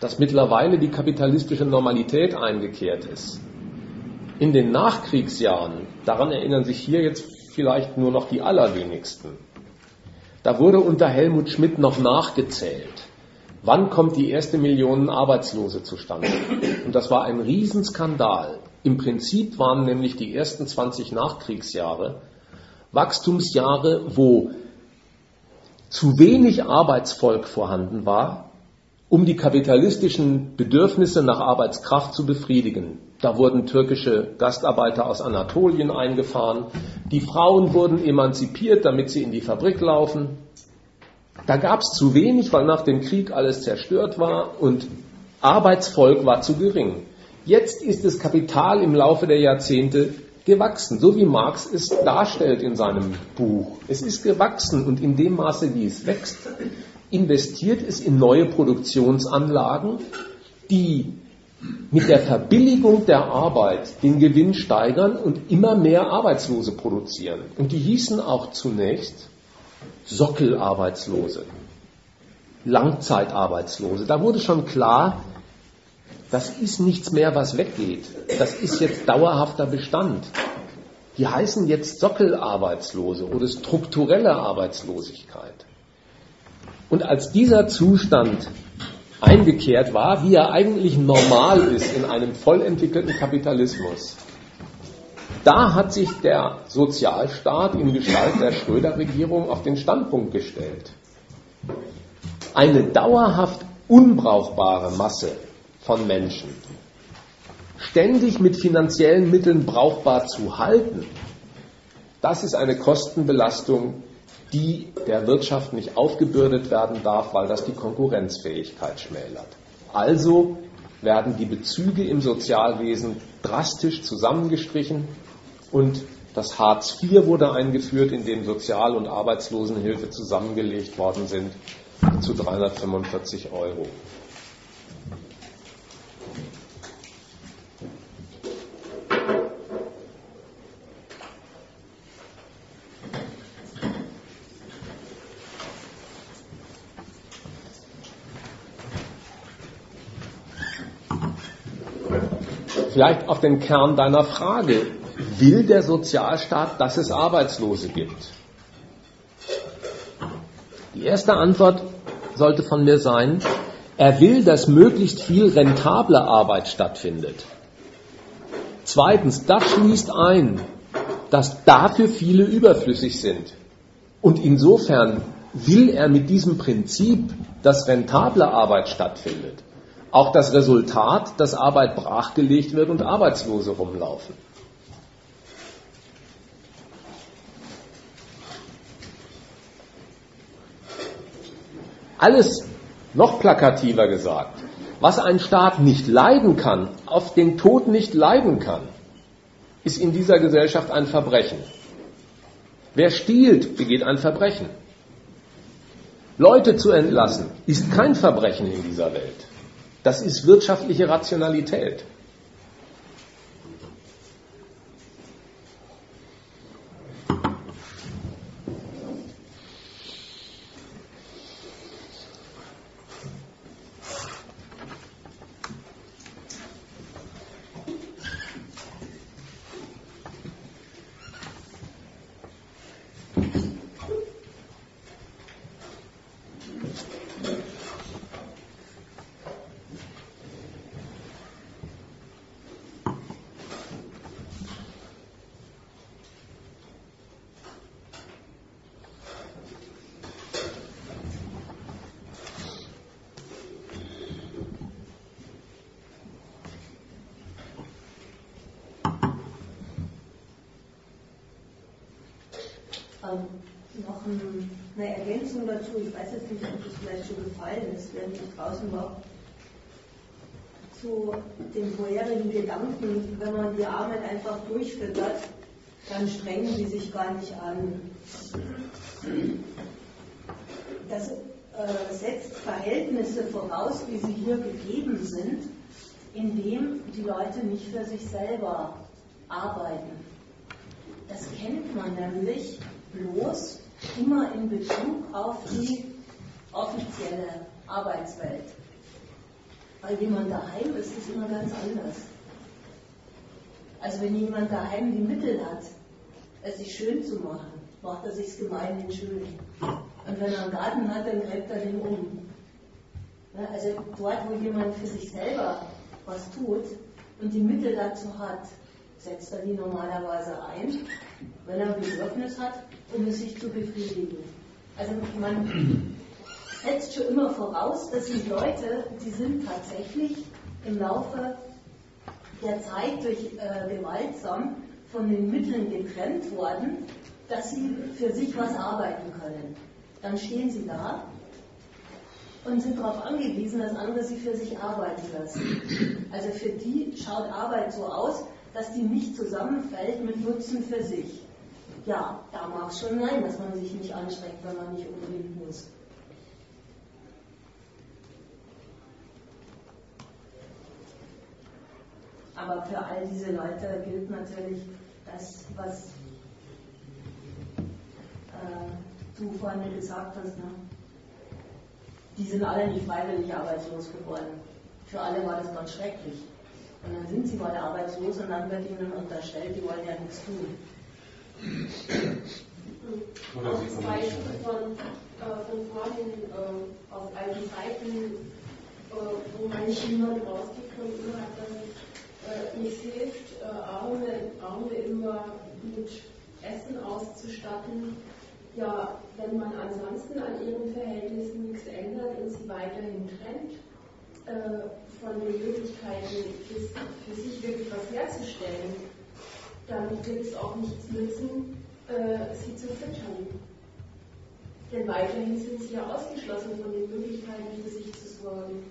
dass mittlerweile die kapitalistische Normalität eingekehrt ist. In den Nachkriegsjahren, daran erinnern sich hier jetzt vielleicht nur noch die allerwenigsten, da wurde unter Helmut Schmidt noch nachgezählt. Wann kommt die erste Million Arbeitslose zustande? Und das war ein Riesenskandal. Im Prinzip waren nämlich die ersten 20 Nachkriegsjahre Wachstumsjahre, wo zu wenig Arbeitsvolk vorhanden war, um die kapitalistischen Bedürfnisse nach Arbeitskraft zu befriedigen. Da wurden türkische Gastarbeiter aus Anatolien eingefahren. Die Frauen wurden emanzipiert, damit sie in die Fabrik laufen. Da gab es zu wenig, weil nach dem Krieg alles zerstört war und Arbeitsvolk war zu gering. Jetzt ist das Kapital im Laufe der Jahrzehnte gewachsen, so wie Marx es darstellt in seinem Buch. Es ist gewachsen und in dem Maße, wie es wächst, investiert es in neue Produktionsanlagen, die mit der Verbilligung der Arbeit den Gewinn steigern und immer mehr Arbeitslose produzieren. Und die hießen auch zunächst Sockelarbeitslose, Langzeitarbeitslose. Da wurde schon klar, das ist nichts mehr, was weggeht. Das ist jetzt dauerhafter Bestand. Die heißen jetzt Sockelarbeitslose oder strukturelle Arbeitslosigkeit. Und als dieser Zustand eingekehrt war, wie er eigentlich normal ist in einem voll entwickelten Kapitalismus, da hat sich der Sozialstaat in Gestalt der Schröder-Regierung auf den Standpunkt gestellt. Eine dauerhaft unbrauchbare Masse von Menschen ständig mit finanziellen Mitteln brauchbar zu halten, das ist eine Kostenbelastung, die der Wirtschaft nicht aufgebürdet werden darf, weil das die Konkurrenzfähigkeit schmälert. Also werden die Bezüge im Sozialwesen drastisch zusammengestrichen und das Hartz IV wurde eingeführt, in dem Sozial- und Arbeitslosenhilfe zusammengelegt worden sind zu 345 Euro. Vielleicht auf den Kern deiner Frage. Will der Sozialstaat, dass es Arbeitslose gibt? Die erste Antwort sollte von mir sein, er will, dass möglichst viel rentable Arbeit stattfindet. Zweitens, das schließt ein, dass dafür viele überflüssig sind. Und insofern will er mit diesem Prinzip, dass rentable Arbeit stattfindet, auch das Resultat, dass Arbeit brachgelegt wird und Arbeitslose rumlaufen. Alles noch plakativer gesagt, was ein Staat nicht leiden kann, auf den Tod nicht leiden kann, ist in dieser Gesellschaft ein Verbrechen. Wer stiehlt, begeht ein Verbrechen. Leute zu entlassen, ist kein Verbrechen in dieser Welt. Das ist wirtschaftliche Rationalität. Ähm, noch ein, eine Ergänzung dazu, ich weiß jetzt nicht, ob das vielleicht schon gefallen ist, während ich draußen war, zu dem vorherigen Gedanken, wenn man die Arbeit einfach durchfüttert, dann strengen die sich gar nicht an. Das äh, setzt Verhältnisse voraus, wie sie hier gegeben sind, indem die Leute nicht für sich selber arbeiten. Das kennt man nämlich bloß immer in Bezug auf die offizielle Arbeitswelt. Bei jemand daheim ist es immer ganz anders. Also wenn jemand daheim die Mittel hat, es sich schön zu machen, macht er sich gemeinhin schön. Und wenn er einen Garten hat, dann gräbt er den um. Also dort, wo jemand für sich selber was tut und die Mittel dazu hat, setzt er die normalerweise ein, wenn er ein Bedürfnis hat, um es sich zu befriedigen. Also man setzt schon immer voraus, dass die Leute, die sind tatsächlich im Laufe der Zeit durch äh, gewaltsam von den Mitteln getrennt worden, dass sie für sich was arbeiten können. Dann stehen sie da und sind darauf angewiesen, dass andere sie für sich arbeiten lassen. Also für die schaut Arbeit so aus, dass die nicht zusammenfällt mit Nutzen für sich. Ja, da mag es schon sein, dass man sich nicht anstrengt, wenn man nicht unbedingt muss. Aber für all diese Leute gilt natürlich das, was äh, du vorhin gesagt hast. Ne? Die sind alle nicht freiwillig arbeitslos geworden. Für alle war das ganz schrecklich. Und dann sind sie mal arbeitslos und dann wird ihnen unterstellt, die wollen ja nichts tun. Oder Auch das Beispiel von, äh, von vorhin äh, auf alten Seiten, äh, wo man nicht niemand rausgefunden hat, dass nichts hilft, Arme, Arme immer mit Essen auszustatten. Ja, wenn man ansonsten an ihren Verhältnissen nichts ändert und sie weiterhin trennt äh, von den Möglichkeiten, für, für, sich wirklich was herzustellen, dann wird es auch nichts nützen, äh, sie zu füttern. Denn weiterhin sind sie ja ausgeschlossen von den Möglichkeiten, für sich zu sorgen.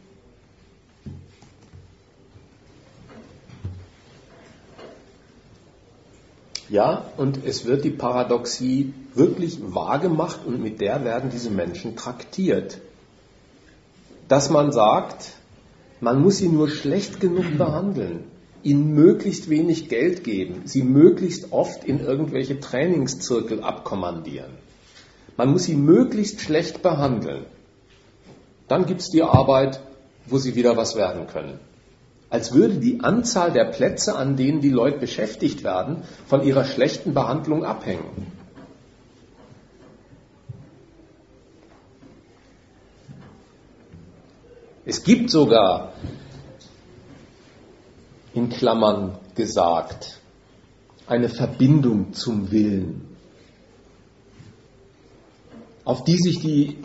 Ja, und es wird die Paradoxie wirklich wahrgemacht und mit der werden diese Menschen traktiert. Dass man sagt, man muss sie nur schlecht genug behandeln, ihnen möglichst wenig Geld geben, sie möglichst oft in irgendwelche Trainingszirkel abkommandieren. Man muss sie möglichst schlecht behandeln. Dann gibt es die Arbeit, wo sie wieder was werden können als würde die Anzahl der Plätze, an denen die Leute beschäftigt werden, von ihrer schlechten Behandlung abhängen. Es gibt sogar, in Klammern gesagt, eine Verbindung zum Willen, auf die sich die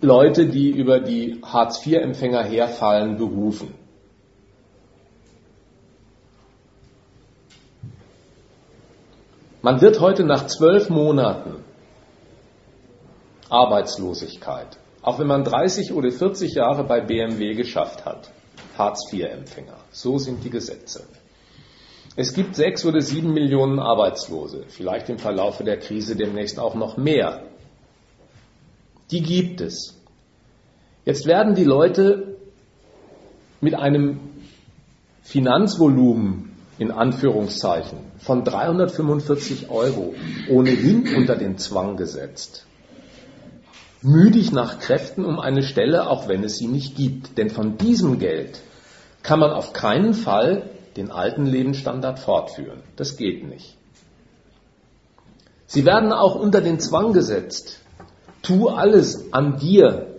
Leute, die über die Hartz-IV-Empfänger herfallen, berufen. Man wird heute nach zwölf Monaten Arbeitslosigkeit, auch wenn man 30 oder 40 Jahre bei BMW geschafft hat, Hartz-IV-Empfänger. So sind die Gesetze. Es gibt sechs oder sieben Millionen Arbeitslose, vielleicht im Verlaufe der Krise demnächst auch noch mehr. Die gibt es. Jetzt werden die Leute mit einem Finanzvolumen in Anführungszeichen von 345 Euro ohnehin unter den Zwang gesetzt. Müdig nach Kräften um eine Stelle, auch wenn es sie nicht gibt. Denn von diesem Geld kann man auf keinen Fall den alten Lebensstandard fortführen. Das geht nicht. Sie werden auch unter den Zwang gesetzt. Tu alles an dir.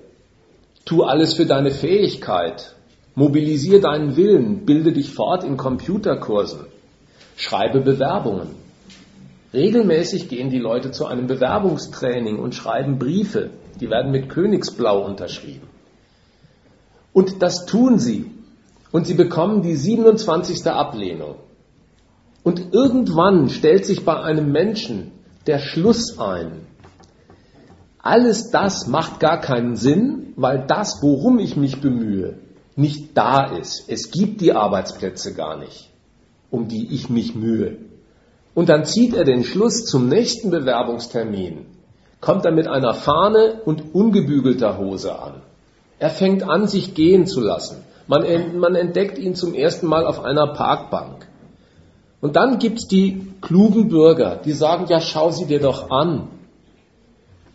Tu alles für deine Fähigkeit. Mobilisier deinen Willen, bilde dich fort in Computerkursen, schreibe Bewerbungen. Regelmäßig gehen die Leute zu einem Bewerbungstraining und schreiben Briefe, die werden mit Königsblau unterschrieben. Und das tun sie. Und sie bekommen die 27. Ablehnung. Und irgendwann stellt sich bei einem Menschen der Schluss ein, Alles das macht gar keinen Sinn, weil das, worum ich mich bemühe, nicht da ist. Es gibt die Arbeitsplätze gar nicht, um die ich mich mühe. Und dann zieht er den Schluss zum nächsten Bewerbungstermin, kommt er mit einer Fahne und ungebügelter Hose an. Er fängt an, sich gehen zu lassen. Man, man entdeckt ihn zum ersten Mal auf einer Parkbank. Und dann gibt's die klugen Bürger, die sagen, ja, schau sie dir doch an,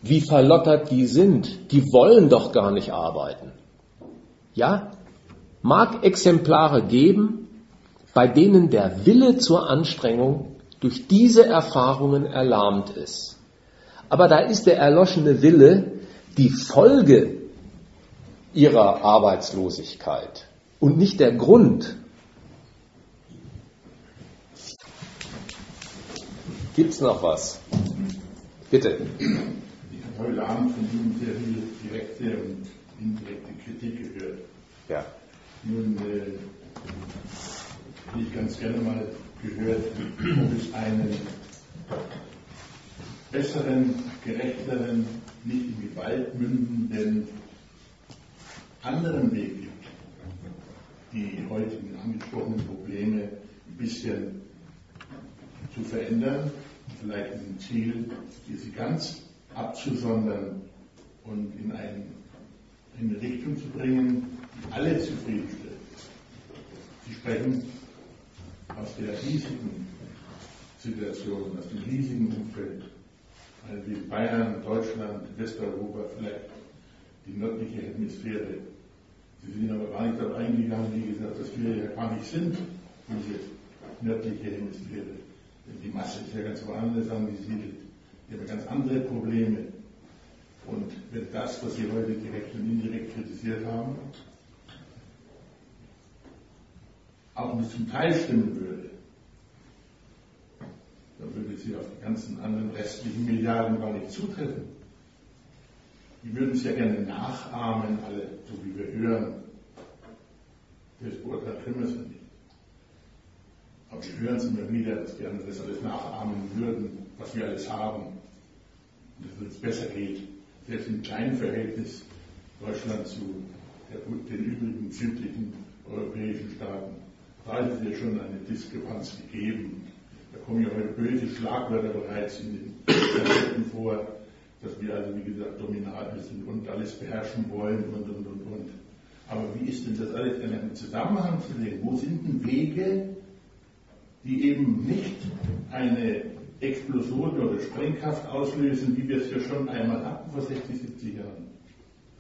wie verlottert die sind. Die wollen doch gar nicht arbeiten. Ja, mag Exemplare geben, bei denen der Wille zur Anstrengung durch diese Erfahrungen erlahmt ist. Aber da ist der erloschene Wille die Folge ihrer Arbeitslosigkeit und nicht der Grund. Gibt's noch was? Bitte. Ich habe heute Abend von Ihnen sehr viel direkte und indirekte Kritik gehört. Ja. Nun äh, hätte ich ganz gerne mal gehört, ob es einen besseren, gerechteren, nicht in Gewalt mündenden anderen Weg gibt, die heutigen angesprochenen Probleme ein bisschen zu verändern, vielleicht ein Ziel, sie ganz abzusondern und in, ein, in eine Richtung zu bringen, alle zufriedenstellt. Sie sprechen aus der riesigen Situation, aus dem riesigen Umfeld, weil wie Bayern, Deutschland, Westeuropa, vielleicht die nördliche Hemisphäre. Sie sind aber gar nicht darauf eingegangen, wie gesagt, dass wir ja gar nicht sind, diese nördliche Hemisphäre. Die Masse ist ja ganz woanders angesiedelt. Die haben ganz andere Probleme. Und wenn das, was Sie heute direkt und indirekt kritisiert haben, auch nur zum Teil stimmen würde, dann würde sie auf die ganzen anderen restlichen Milliarden gar nicht zutreffen. Die würden es ja gerne nachahmen, alle, so wie wir hören. Das beurteilt Grimmersen nicht. Aber wir hören es immer wieder, dass die anderen das alles nachahmen würden, was wir alles haben. Und dass es uns besser geht. Selbst im kleinen Verhältnis Deutschland zu den übrigen südlichen europäischen Staaten. Da ist es ja schon eine Diskrepanz gegeben. Da kommen ja heute böse Schlagwörter bereits in den Kassetten vor, dass wir also, wie gesagt, dominabel sind und alles beherrschen wollen und, und, und, und. Aber wie ist denn das alles in einem Zusammenhang zu sehen? Wo sind denn Wege, die eben nicht eine Explosion oder Sprengkraft auslösen, wie wir es ja schon einmal hatten vor 60, 70 Jahren?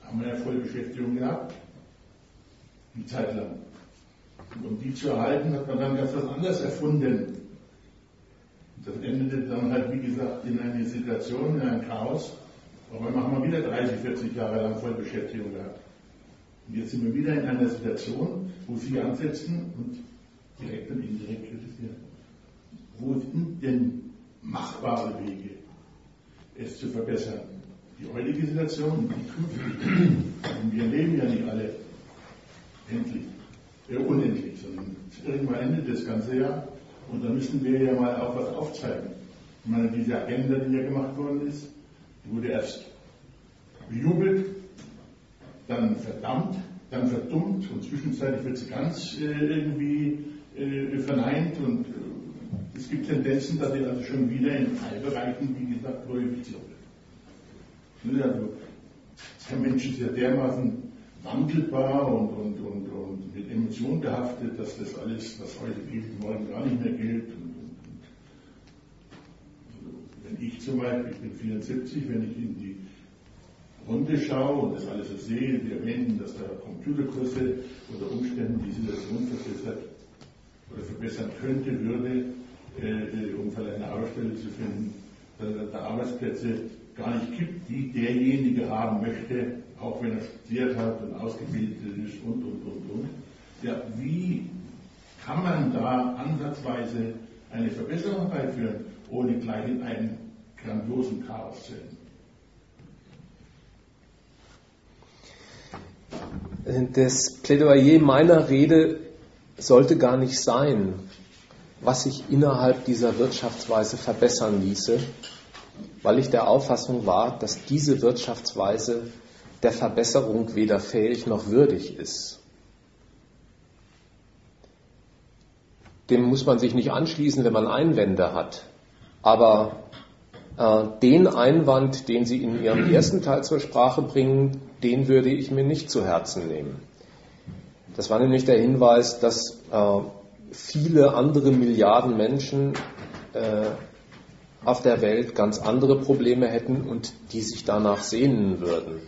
Da haben wir ja Vollbeschäftigung gehabt. Die Zeit lang. Und um die zu erhalten, hat man dann ganz was anderes erfunden. Das endete dann halt, wie gesagt, in eine Situation, in ein Chaos. Aber wir haben wir wieder 30, 40 Jahre lang Vollbeschäftigung gehabt. Und jetzt sind wir wieder in einer Situation, wo Sie ansetzen und direkt und indirekt kritisieren. Wo sind denn machbare Wege, es zu verbessern? Die heutige Situation und die künftige. Und wir leben ja nicht alle endlich, äh, unendlich, sondern irgendwann endet das ganze Jahr und da müssen wir ja mal auch was aufzeigen. Ich meine, diese Agenda, die ja gemacht worden ist, die wurde erst bejubelt, dann verdammt, dann verdummt und zwischenzeitlich wird sie ganz äh, irgendwie äh, verneint und äh, es gibt Tendenzen, dass sie also schon wieder in Teilbereichen, wie gesagt, glorifiziert wird. Ne, also, der Mensch ist ja dermaßen wandelbar und, und, und, und mit Emotionen behaftet, dass das alles, was heute gilt, morgen gar nicht mehr gilt. Und, also, wenn ich zum Beispiel, ich bin 74, wenn ich in die Runde schaue und das alles so sehe, wir erwähnen, dass da Computerkurse unter Umständen die Situation verbessert oder verbessern könnte, würde, äh, um vielleicht eine Arbeitsstelle zu finden, dass es da Arbeitsplätze gar nicht gibt, die derjenige haben möchte, auch wenn er studiert hat und ausgebildet ist und, und, und, und. Ja, wie kann man da ansatzweise eine Verbesserung herbeiführen, ohne gleich in einen grandiosen Chaos zu enden? Das Plädoyer meiner Rede sollte gar nicht sein, was sich innerhalb dieser Wirtschaftsweise verbessern ließe, weil ich der Auffassung war, dass diese Wirtschaftsweise der Verbesserung weder fähig noch würdig ist. Dem muss man sich nicht anschließen, wenn man Einwände hat. Aber äh, den Einwand, den Sie in Ihrem ersten Teil zur Sprache bringen, den würde ich mir nicht zu Herzen nehmen. Das war nämlich der Hinweis, dass äh, viele andere Milliarden Menschen äh, auf der Welt ganz andere Probleme hätten und die sich danach sehnen würden,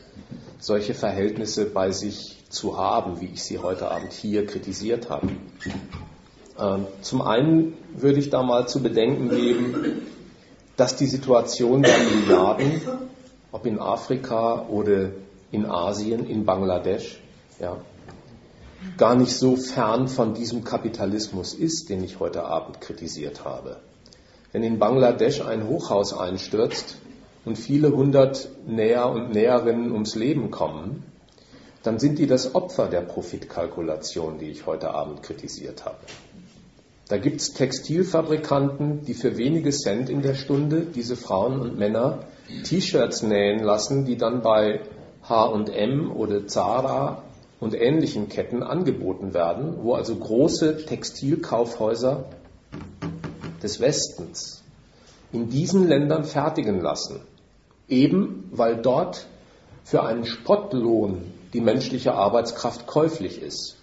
solche Verhältnisse bei sich zu haben, wie ich sie heute Abend hier kritisiert habe. Ähm, zum einen würde ich da mal zu bedenken geben, dass die Situation der Milliarden, ob in Afrika oder in Asien, in Bangladesch, ja, gar nicht so fern von diesem Kapitalismus ist, den ich heute Abend kritisiert habe. Wenn in Bangladesch ein Hochhaus einstürzt und viele hundert Näher und Näherinnen ums Leben kommen, dann sind die das Opfer der Profitkalkulation, die ich heute Abend kritisiert habe. Da gibt es Textilfabrikanten, die für wenige Cent in der Stunde diese Frauen und Männer T-Shirts nähen lassen, die dann bei HM oder Zara und ähnlichen Ketten angeboten werden, wo also große Textilkaufhäuser des Westens in diesen Ländern fertigen lassen, eben weil dort für einen Spottlohn die menschliche Arbeitskraft käuflich ist.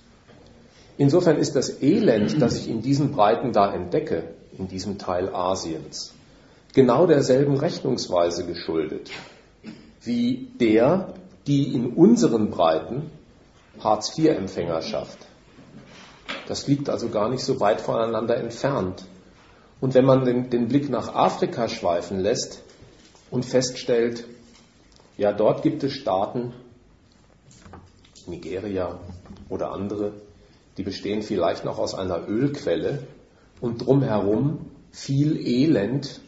Insofern ist das Elend, das ich in diesen Breiten da entdecke, in diesem Teil Asiens, genau derselben Rechnungsweise geschuldet, wie der, die in unseren Breiten Hartz-IV-Empfängerschaft. Das liegt also gar nicht so weit voneinander entfernt. Und wenn man den, den Blick nach Afrika schweifen lässt und feststellt, ja, dort gibt es Staaten, Nigeria oder andere, die bestehen vielleicht noch aus einer Ölquelle und drumherum viel Elend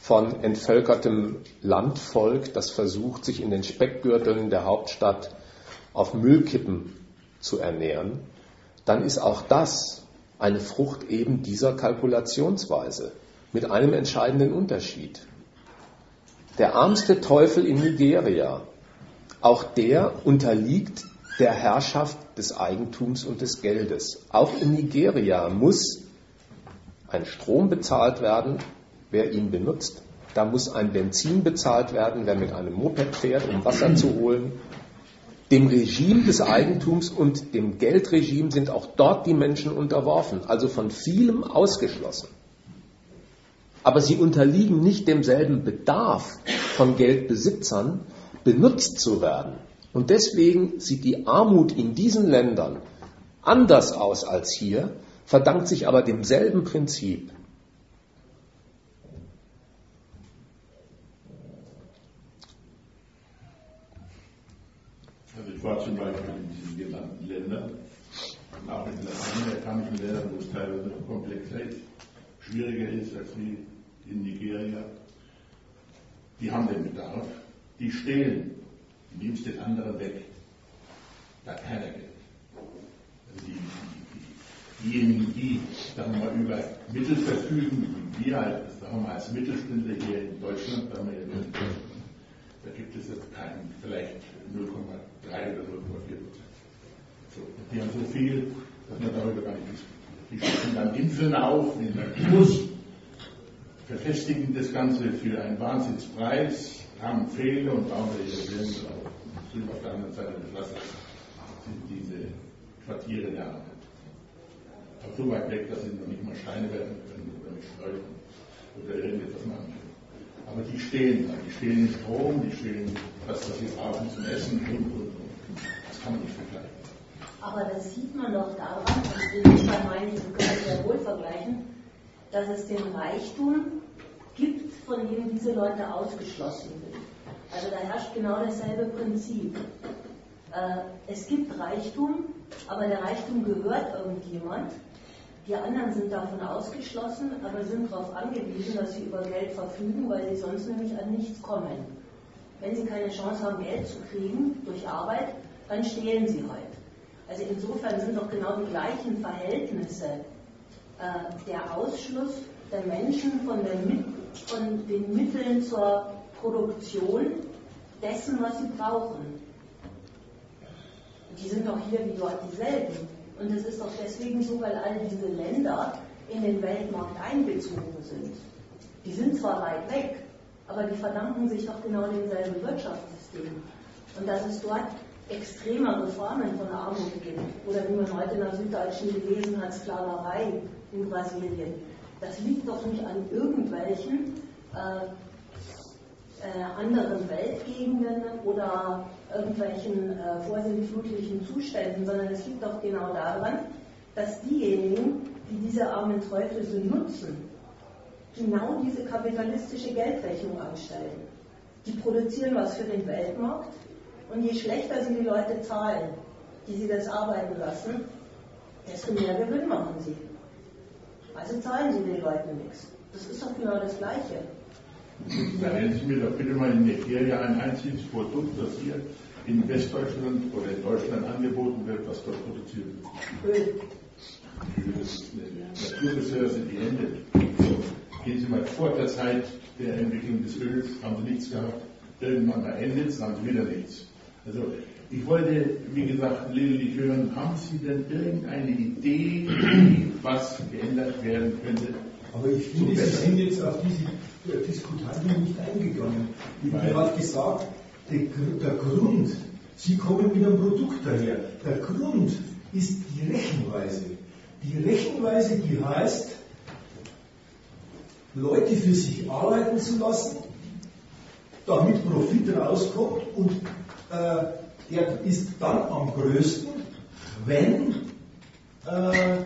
von entvölkertem Landvolk, das versucht, sich in den Speckgürteln der Hauptstadt auf Müllkippen zu ernähren, dann ist auch das eine Frucht eben dieser Kalkulationsweise mit einem entscheidenden Unterschied. Der ärmste Teufel in Nigeria, auch der unterliegt der Herrschaft des Eigentums und des Geldes. Auch in Nigeria muss ein Strom bezahlt werden, wer ihn benutzt. Da muss ein Benzin bezahlt werden, wer mit einem Moped fährt, um Wasser zu holen. Dem Regime des Eigentums und dem Geldregime sind auch dort die Menschen unterworfen, also von vielem ausgeschlossen. Aber sie unterliegen nicht demselben Bedarf von Geldbesitzern, benutzt zu werden. Und deswegen sieht die Armut in diesen Ländern anders aus als hier, verdankt sich aber demselben Prinzip. Also ich war zum Beispiel in diesen genannten Ländern, auch in lateinamerikanischen Ländern, wo es teilweise Komplexität schwieriger ist als wie in Nigeria. Die haben den Bedarf, die stehlen Du nimmst den anderen weg. Da keiner Geld. Also die, die, diejenigen, die sagen wir über Mittel verfügen, wie wir halt, sagen wir mal, als Mittelständler hier in Deutschland, da, wir, da gibt es jetzt keinen, vielleicht 0,3 oder 0,4 Prozent. So, die haben so viel, dass man darüber gar nicht diskutiert. Die schaffen dann Inseln auf, in der Plus, verfestigen das Ganze für einen Wahnsinnspreis, haben Pfähle und bauen ihre Gelände auf drüben auf der anderen Seite des Wassers sind diese Quartiere der Arbeit. Aber so weit weg, dass sie noch nicht mal Steine werfen können oder mit Streifen oder irgendetwas machen können. Aber die stehen da, die stehen in Strom, die stehen das, was sie brauchen zum Essen und, und, kann man nicht vergleichen. Aber das sieht man doch daran, und ich meine, wir können sehr wohl vergleichen, dass es den Reichtum gibt, von dem diese Leute ausgeschlossen sind. Also da herrscht genau dasselbe Prinzip. Äh, es gibt Reichtum, aber der Reichtum gehört irgendjemand. Die anderen sind davon ausgeschlossen, aber sind darauf angewiesen, dass sie über Geld verfügen, weil sie sonst nämlich an nichts kommen. Wenn sie keine Chance haben, Geld zu kriegen durch Arbeit, dann stehlen sie halt. Also insofern sind doch genau die gleichen Verhältnisse äh, der Ausschluss der Menschen von, der, von den Mitteln zur Produktion dessen, was sie brauchen. Die sind doch hier wie dort dieselben. Und es ist doch deswegen so, weil all diese Länder in den Weltmarkt einbezogen sind. Die sind zwar weit weg, aber die verdanken sich doch genau demselben Wirtschaftssystem. Und dass es dort extremere Formen von Armut gibt, oder wie man heute in der Süddeutschen gelesen hat, Sklaverei in Brasilien, das liegt doch nicht an irgendwelchen äh, äh, anderen Weltgegenden oder irgendwelchen äh, vorsintflutlichen Zuständen, sondern es liegt doch genau daran, dass diejenigen, die diese armen Teufel so nutzen, genau diese kapitalistische Geldrechnung anstellen. Die produzieren was für den Weltmarkt und je schlechter sie die Leute zahlen, die sie das arbeiten lassen, desto mehr Gewinn machen sie. Also zahlen sie den Leuten nichts. Das ist doch genau das Gleiche. Dann Sie mir doch bitte mal in Nigeria ein einziges Produkt, das hier in Westdeutschland oder in Deutschland angeboten wird, was dort produziert wird. Öl. Das ist eine Naturressource, die endet. So, gehen Sie mal vor der Zeit der Entwicklung des Öls, haben Sie nichts gehabt. Irgendwann mal endet es, haben Sie wieder nichts. Also ich wollte, wie gesagt, lediglich hören, haben Sie denn irgendeine Idee, was geändert werden könnte? Aber ich finde, Sie sind jetzt auf diese Diskutanten nicht eingegangen. Ich habe gerade gesagt, der, der Grund, Sie kommen mit einem Produkt daher. Der Grund ist die Rechenweise. Die Rechenweise, die heißt, Leute für sich arbeiten zu lassen, damit Profit rauskommt und äh, der ist dann am größten, wenn äh,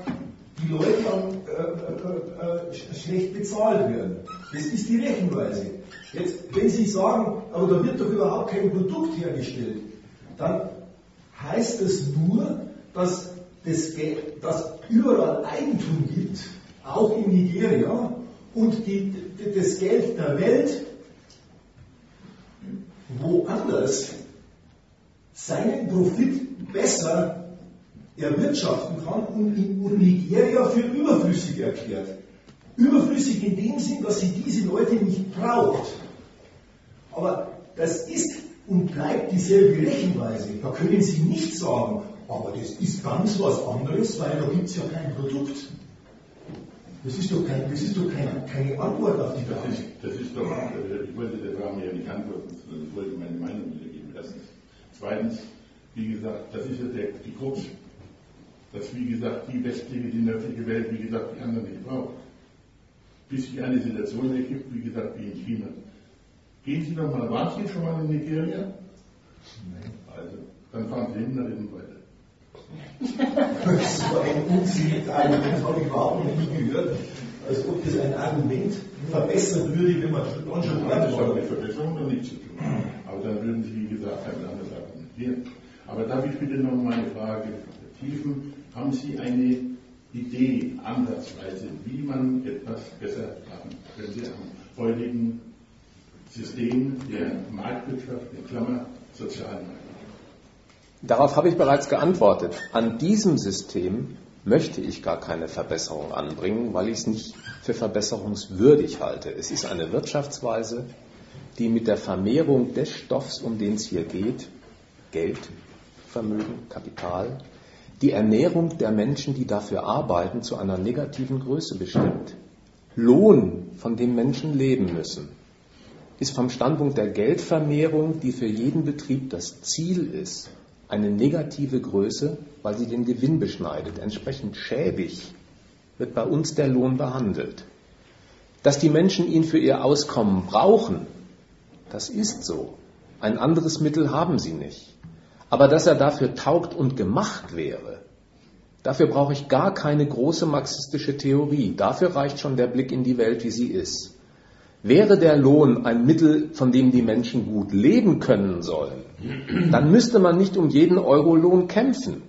die Leute dann äh, äh, äh schlecht bezahlt werden. Das ist die Rechenweise. Jetzt, wenn Sie sagen, aber da wird doch überhaupt kein Produkt hergestellt, dann heißt es nur, dass es dass überall Eigentum gibt, auch in Nigeria, und die, das Geld der Welt woanders seinen Profit besser erwirtschaften kann und Nigeria für überflüssig erklärt. Überflüssig in dem Sinn, dass sie diese Leute nicht braucht. Aber das ist und bleibt dieselbe Rechenweise. Da können Sie nicht sagen, aber das ist ganz was anderes, weil da gibt es ja kein Produkt. Das ist doch, kein, das ist doch keine, keine Antwort auf die Frage. Das ist, das ist doch, äh, ich wollte der Frage ja nicht antworten, sondern ich wollte meine Meinung. Zweitens, wie gesagt, das ist ja der, die Krux, dass, wie gesagt, die westliche, die nördliche Welt, wie gesagt, die anderen nicht braucht. Bis sich eine Situation ergibt, wie gesagt, wie in China. Gehen Sie doch mal, waren Sie schon mal in Nigeria? Nein. Also, dann fahren Sie hin, dann reden weiter. Das war ein unsinniges Argument, habe ich überhaupt noch nie gehört. Als ob das ein Argument verbessern würde, wenn man schon dran war. Das hat mit Verbesserung noch nichts zu tun. Aber dann würden Sie, wie gesagt, ein anderes argumentieren. Aber darf ich bitte noch mal eine Frage vertiefen? Haben Sie eine Idee, Ansatzweise, wie man etwas besser machen könnte am heutigen System der Marktwirtschaft, in Klammer Sozialmarkt? Darauf habe ich bereits geantwortet. An diesem System möchte ich gar keine Verbesserung anbringen, weil ich es nicht für verbesserungswürdig halte. Es ist eine Wirtschaftsweise, die mit der Vermehrung des Stoffs, um den es hier geht, Geld, Vermögen, Kapital, die Ernährung der Menschen, die dafür arbeiten, zu einer negativen Größe bestimmt. Lohn, von dem Menschen leben müssen, ist vom Standpunkt der Geldvermehrung, die für jeden Betrieb das Ziel ist, eine negative Größe, weil sie den Gewinn beschneidet. Entsprechend schäbig wird bei uns der Lohn behandelt. Dass die Menschen ihn für ihr Auskommen brauchen, das ist so. Ein anderes Mittel haben sie nicht. Aber dass er dafür taugt und gemacht wäre, dafür brauche ich gar keine große marxistische Theorie. Dafür reicht schon der Blick in die Welt, wie sie ist. Wäre der Lohn ein Mittel, von dem die Menschen gut leben können sollen, dann müsste man nicht um jeden Euro Lohn kämpfen.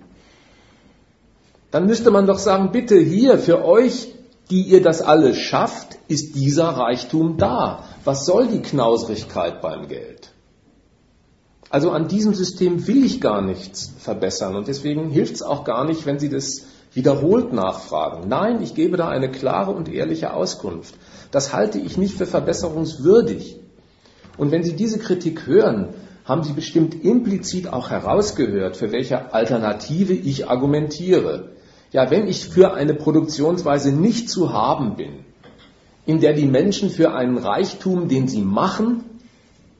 Dann müsste man doch sagen, bitte hier für euch, die ihr das alles schafft, ist dieser Reichtum da. Was soll die Knausrigkeit beim Geld? Also an diesem System will ich gar nichts verbessern und deswegen hilft es auch gar nicht, wenn Sie das wiederholt nachfragen. Nein, ich gebe da eine klare und ehrliche Auskunft. Das halte ich nicht für verbesserungswürdig. Und wenn Sie diese Kritik hören, haben Sie bestimmt implizit auch herausgehört, für welche Alternative ich argumentiere. Ja, wenn ich für eine Produktionsweise nicht zu haben bin, in der die Menschen für einen Reichtum, den sie machen,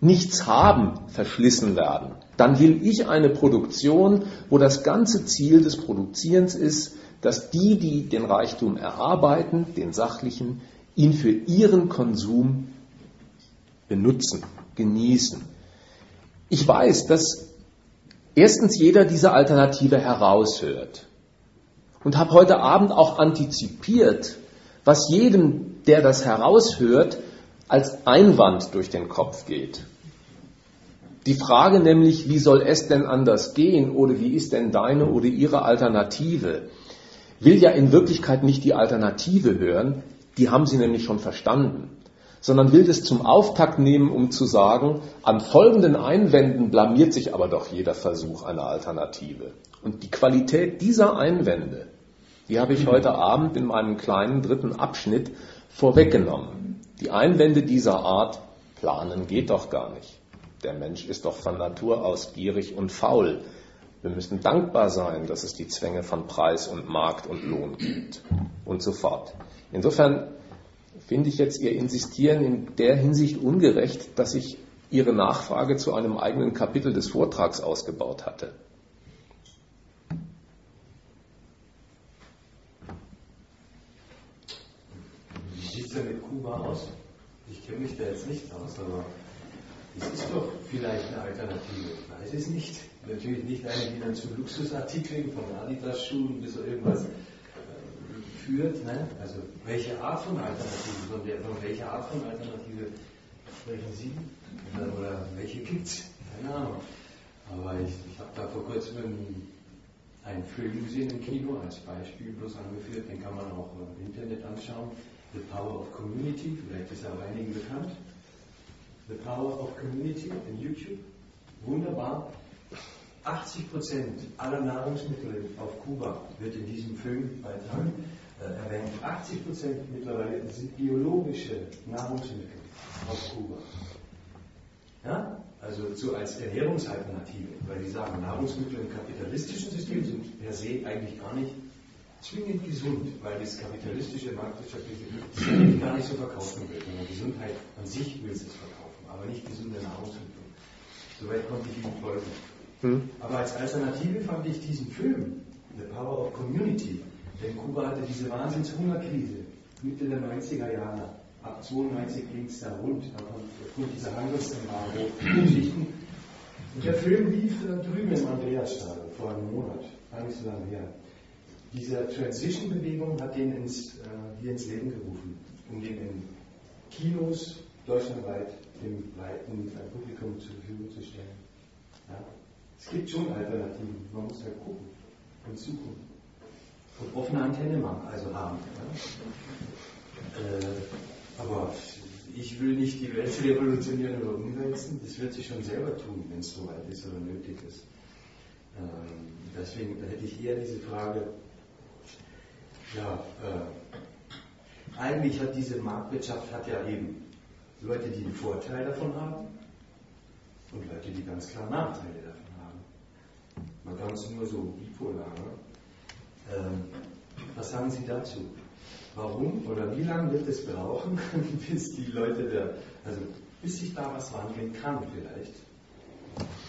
nichts haben, verschlissen werden, dann will ich eine Produktion, wo das ganze Ziel des Produzierens ist, dass die, die den Reichtum erarbeiten, den sachlichen, ihn für ihren Konsum benutzen, genießen. Ich weiß, dass erstens jeder diese Alternative heraushört und habe heute Abend auch antizipiert, was jedem, der das heraushört, als Einwand durch den Kopf geht. Die Frage nämlich, wie soll es denn anders gehen oder wie ist denn deine oder ihre Alternative, will ja in Wirklichkeit nicht die Alternative hören, die haben sie nämlich schon verstanden, sondern will das zum Auftakt nehmen, um zu sagen, an folgenden Einwänden blamiert sich aber doch jeder Versuch einer Alternative. Und die Qualität dieser Einwände, die habe ich heute Abend in meinem kleinen dritten Abschnitt vorweggenommen. Die Einwände dieser Art, planen geht doch gar nicht. Der Mensch ist doch von Natur aus gierig und faul. Wir müssen dankbar sein, dass es die Zwänge von Preis und Markt und Lohn gibt und so fort. Insofern finde ich jetzt Ihr Insistieren in der Hinsicht ungerecht, dass ich Ihre Nachfrage zu einem eigenen Kapitel des Vortrags ausgebaut hatte. Wie sieht es denn mit Kuba aus? Ich kenne mich da jetzt nicht aus, aber es ist doch vielleicht eine Alternative. Ich weiß es nicht natürlich nicht eine, die dann zu Luxusartikeln von Adidas-Schuhen bis irgendwas äh, führt. Ne? Also welche Art von Alternative, von, der, von welcher Art von Alternative sprechen Sie? Oder, oder welche gibt es? Keine Ahnung. Aber ich, ich habe da vor kurzem einen Film gesehen im Kino, als Beispiel bloß angeführt, den kann man auch im Internet anschauen. The Power of Community, vielleicht ist er auch einigen bekannt. The Power of Community in YouTube. Wunderbar. 80 Prozent aller Nahrungsmittel auf Kuba wird in diesem Filmbeitrag äh, erwähnt. 80 Prozent mittlerweile sind biologische Nahrungsmittel auf Kuba. Ja? Also so als Ernährungsalternative, weil die sagen, Nahrungsmittel im kapitalistischen System sind per se eigentlich gar nicht zwingend gesund, weil das kapitalistische marktwirtschaftliche System gar nicht so verkaufen will, sondern Gesundheit an sich will es verkaufen, aber nicht gesunde Nahrungsmittel. Soweit konnte ich ihn folgen. Hm. Aber als Alternative fand ich diesen Film, The Power of Community, denn Kuba hatte diese Wahnsinnshungerkrise Mitte der 90er Jahre. Ab 92 ging es da rund, aufgrund dieser Handelsembargo-Geschichten. Und der Film lief äh, drüben im Andreasstadion vor einem Monat, gar nicht so lange her. Diese Transition-Bewegung hat den ins, äh, hier ins Leben gerufen, um den in Kinos deutschlandweit dem breiten Publikum zur Verfügung zu stellen. Ja? Es gibt schon Alternativen, man muss halt gucken und suchen. Und offene Antenne machen, also haben. Ja? Äh, aber ich will nicht die Welt revolutionieren oder umwälzen, das wird sich schon selber tun, wenn es soweit ist oder nötig ist. Ähm, deswegen da hätte ich eher diese Frage, ja, äh, eigentlich hat diese Marktwirtschaft hat ja eben Leute, die einen Vorteil davon haben und Leute, die ganz klar Nachteile davon man kann es nur so bipolar. Ne? Ähm, was sagen Sie dazu? Warum oder wie lange wird es brauchen, bis die Leute da, also bis sich da was wandeln kann vielleicht?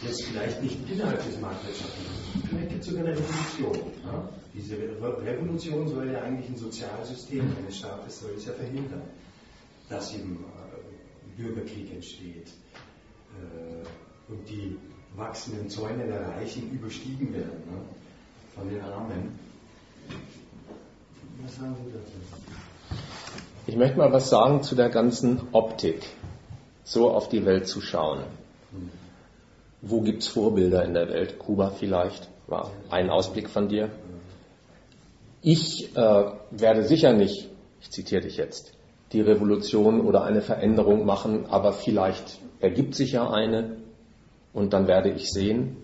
Jetzt vielleicht nicht innerhalb des Marktwirtschaftlichen, vielleicht gibt es sogar eine Revolution. Ne? Diese Revolution soll ja eigentlich ein Sozialsystem eines Staates soll es ja verhindern, dass eben Bürgerkrieg entsteht äh, und die wachsenden Zäune der Reichen überstiegen werden ne? von den Armen. Was sagen Sie dazu? Ich möchte mal was sagen zu der ganzen Optik, so auf die Welt zu schauen. Hm. Wo gibt es Vorbilder in der Welt? Kuba vielleicht war ein Ausblick von dir. Ich äh, werde sicher nicht, ich zitiere dich jetzt, die Revolution oder eine Veränderung machen, aber vielleicht ergibt sich ja eine und dann werde ich sehen,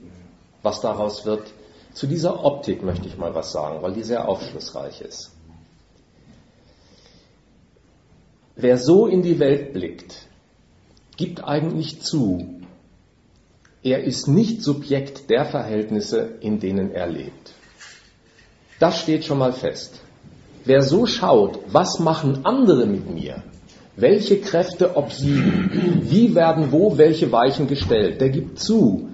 was daraus wird. Zu dieser Optik möchte ich mal was sagen, weil die sehr aufschlussreich ist. Wer so in die Welt blickt, gibt eigentlich zu, er ist nicht Subjekt der Verhältnisse, in denen er lebt. Das steht schon mal fest. Wer so schaut, was machen andere mit mir, welche Kräfte obsiegen, wie werden wo welche Weichen gestellt, der gibt zu,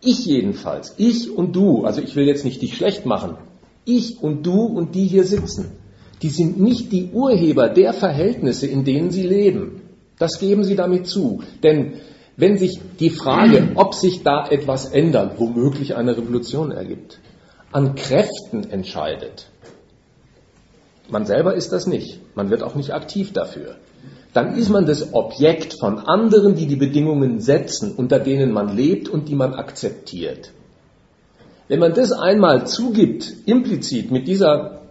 ich jedenfalls, ich und du, also ich will jetzt nicht dich schlecht machen, ich und du und die hier sitzen, die sind nicht die Urheber der Verhältnisse, in denen sie leben. Das geben sie damit zu. Denn wenn sich die Frage, ob sich da etwas ändert, womöglich eine Revolution ergibt, an Kräften entscheidet, man selber ist das nicht, man wird auch nicht aktiv dafür, dann ist man das Objekt von anderen, die die Bedingungen setzen, unter denen man lebt und die man akzeptiert. Wenn man das einmal zugibt, implizit mit dieser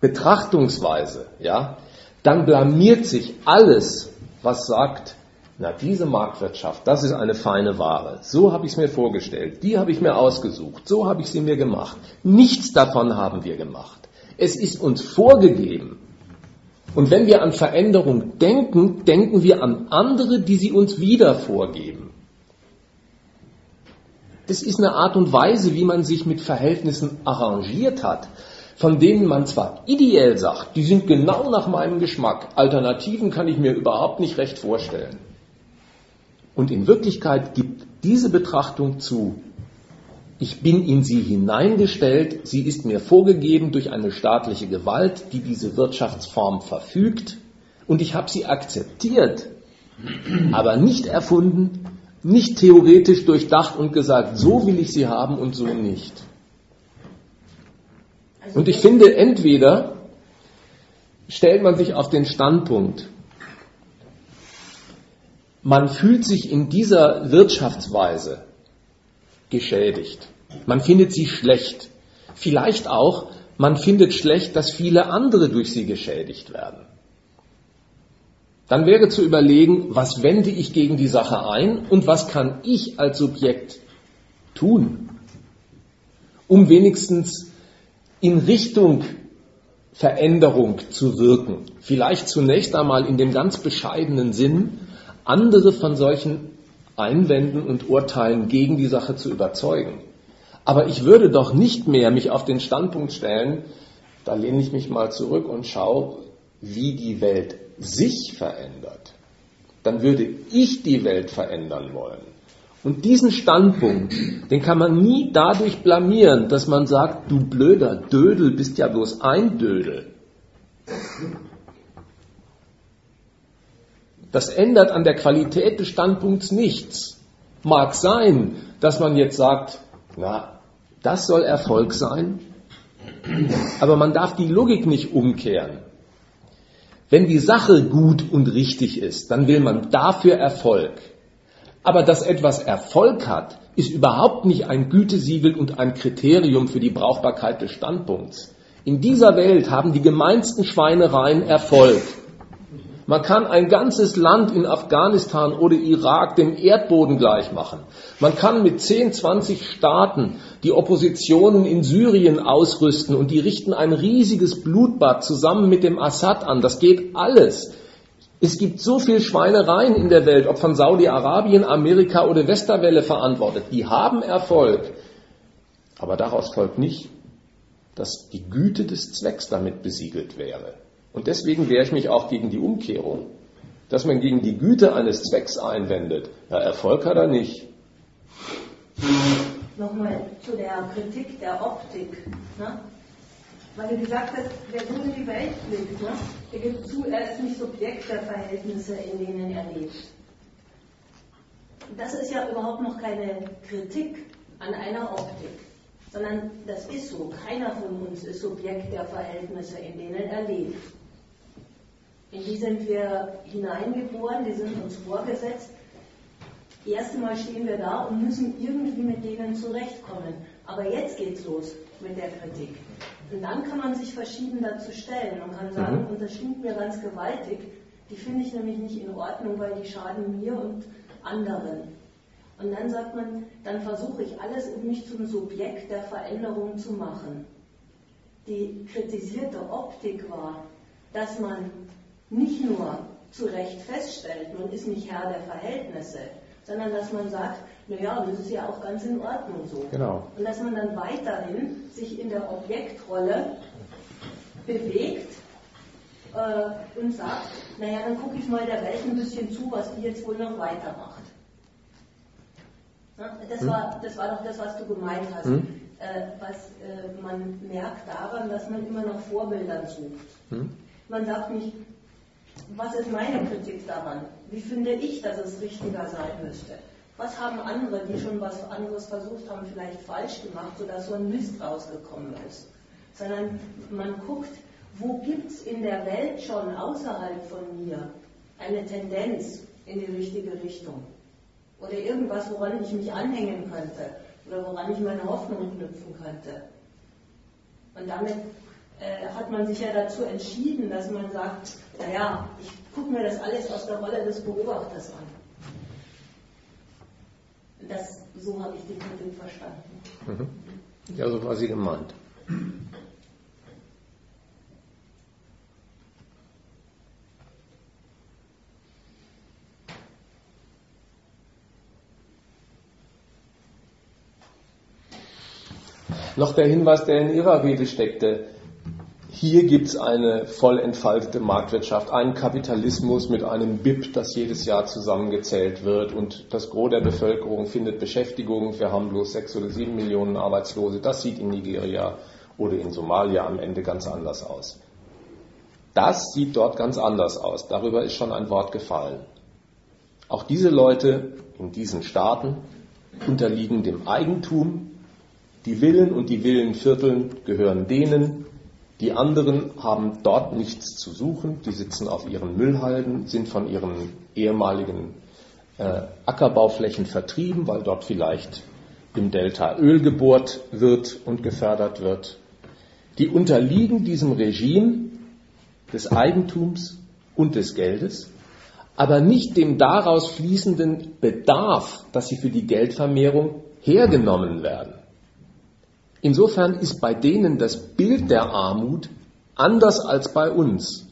Betrachtungsweise, ja, dann blamiert sich alles, was sagt, na, diese Marktwirtschaft, das ist eine feine Ware. So habe ich es mir vorgestellt. Die habe ich mir ausgesucht. So habe ich sie mir gemacht. Nichts davon haben wir gemacht. Es ist uns vorgegeben. Und wenn wir an Veränderung denken, denken wir an andere, die sie uns wieder vorgeben. Das ist eine Art und Weise, wie man sich mit Verhältnissen arrangiert hat, von denen man zwar ideell sagt, die sind genau nach meinem Geschmack, Alternativen kann ich mir überhaupt nicht recht vorstellen. Und in Wirklichkeit gibt diese Betrachtung zu, ich bin in sie hineingestellt, sie ist mir vorgegeben durch eine staatliche Gewalt, die diese Wirtschaftsform verfügt, und ich habe sie akzeptiert, aber nicht erfunden, nicht theoretisch durchdacht und gesagt, so will ich sie haben und so nicht. Also und ich finde, entweder stellt man sich auf den Standpunkt, man fühlt sich in dieser Wirtschaftsweise geschädigt. Man findet sie schlecht. Vielleicht auch, man findet schlecht, dass viele andere durch sie geschädigt werden. Dann wäre zu überlegen, was wende ich gegen die Sache ein und was kann ich als Subjekt tun, um wenigstens in Richtung Veränderung zu wirken. Vielleicht zunächst einmal in dem ganz bescheidenen Sinn, andere von solchen Einwänden und Urteilen gegen die Sache zu überzeugen. Aber ich würde doch nicht mehr mich auf den Standpunkt stellen, da lehne ich mich mal zurück und schaue, wie die Welt sich verändert. Dann würde ich die Welt verändern wollen. Und diesen Standpunkt, den kann man nie dadurch blamieren, dass man sagt, du blöder Dödel bist ja bloß ein Dödel. Das ändert an der Qualität des Standpunkts nichts. Mag sein, dass man jetzt sagt, na, das soll Erfolg sein, aber man darf die Logik nicht umkehren. Wenn die Sache gut und richtig ist, dann will man dafür Erfolg. Aber dass etwas Erfolg hat, ist überhaupt nicht ein Gütesiegel und ein Kriterium für die Brauchbarkeit des Standpunkts. In dieser Welt haben die gemeinsten Schweinereien Erfolg. Man kann ein ganzes Land in Afghanistan oder Irak dem Erdboden gleich machen. Man kann mit 10, 20 Staaten die Oppositionen in Syrien ausrüsten und die richten ein riesiges Blutbad zusammen mit dem Assad an. Das geht alles. Es gibt so viel Schweinereien in der Welt, ob von Saudi-Arabien, Amerika oder Westerwelle verantwortet. Die haben Erfolg. Aber daraus folgt nicht, dass die Güte des Zwecks damit besiegelt wäre. Und deswegen wehre ich mich auch gegen die Umkehrung, dass man gegen die Güte eines Zwecks einwendet. Ja, Erfolg hat er nicht. Nochmal zu der Kritik der Optik. Ne? Weil du gesagt hast, wer so in die Welt blickt, ne? der gibt zu, er ist nicht Subjekt der Verhältnisse, in denen er lebt. Das ist ja überhaupt noch keine Kritik an einer Optik, sondern das ist so. Keiner von uns ist Subjekt der Verhältnisse, in denen er lebt. In die sind wir hineingeboren, die sind uns vorgesetzt. Erste Mal stehen wir da und müssen irgendwie mit denen zurechtkommen. Aber jetzt geht's los mit der Kritik. Und dann kann man sich verschieden dazu stellen und kann sagen, mhm. und das stimmt mir ganz gewaltig, die finde ich nämlich nicht in Ordnung, weil die schaden mir und anderen. Und dann sagt man, dann versuche ich alles, um mich zum Subjekt der Veränderung zu machen. Die kritisierte Optik war, dass man nicht nur zu Recht feststellt, man ist nicht Herr der Verhältnisse, sondern dass man sagt, naja, das ist ja auch ganz in Ordnung so. Genau. Und dass man dann weiterhin sich in der Objektrolle bewegt äh, und sagt, naja, dann gucke ich mal der Welt ein bisschen zu, was die jetzt wohl noch weitermacht. Ja, das, hm? war, das war doch das, was du gemeint hast. Hm? Äh, was äh, man merkt daran, dass man immer nach Vorbildern sucht. Hm? Man sagt nicht, was ist meine Kritik daran? Wie finde ich, dass es richtiger sein müsste? Was haben andere, die schon was anderes versucht haben, vielleicht falsch gemacht, sodass so ein Mist rausgekommen ist? Sondern man guckt, wo gibt es in der Welt schon außerhalb von mir eine Tendenz in die richtige Richtung? Oder irgendwas, woran ich mich anhängen könnte oder woran ich meine Hoffnung knüpfen könnte. Und damit äh, hat man sich ja dazu entschieden, dass man sagt, naja, ich gucke mir das alles aus der Rolle des Beobachters an. Das, so habe ich die Kritik verstanden. Mhm. Ja, so war sie gemeint. Noch der Hinweis, der in Ihrer Rede steckte. Hier gibt es eine voll entfaltete Marktwirtschaft, einen Kapitalismus mit einem BIP, das jedes Jahr zusammengezählt wird und das Gros der Bevölkerung findet Beschäftigung. Wir haben bloß sechs oder sieben Millionen Arbeitslose. Das sieht in Nigeria oder in Somalia am Ende ganz anders aus. Das sieht dort ganz anders aus. Darüber ist schon ein Wort gefallen. Auch diese Leute in diesen Staaten unterliegen dem Eigentum die Villen und die Villenvierteln gehören denen. Die anderen haben dort nichts zu suchen. Die sitzen auf ihren Müllhalden, sind von ihren ehemaligen äh, Ackerbauflächen vertrieben, weil dort vielleicht im Delta Öl gebohrt wird und gefördert wird. Die unterliegen diesem Regime des Eigentums und des Geldes, aber nicht dem daraus fließenden Bedarf, dass sie für die Geldvermehrung hergenommen werden. Insofern ist bei denen das Bild der Armut anders als bei uns.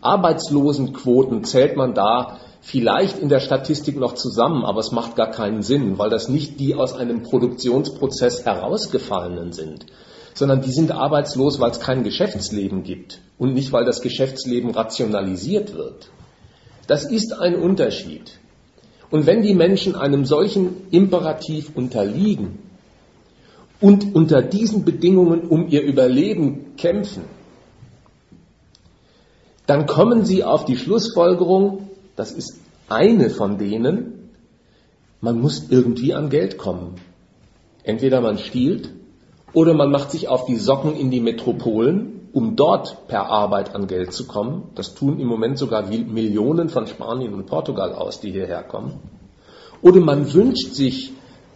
Arbeitslosenquoten zählt man da vielleicht in der Statistik noch zusammen, aber es macht gar keinen Sinn, weil das nicht die aus einem Produktionsprozess herausgefallenen sind, sondern die sind arbeitslos, weil es kein Geschäftsleben gibt und nicht, weil das Geschäftsleben rationalisiert wird. Das ist ein Unterschied. Und wenn die Menschen einem solchen Imperativ unterliegen, und unter diesen Bedingungen um ihr Überleben kämpfen, dann kommen sie auf die Schlussfolgerung, das ist eine von denen, man muss irgendwie an Geld kommen. Entweder man stiehlt oder man macht sich auf die Socken in die Metropolen, um dort per Arbeit an Geld zu kommen. Das tun im Moment sogar Millionen von Spanien und Portugal aus, die hierher kommen. Oder man wünscht sich,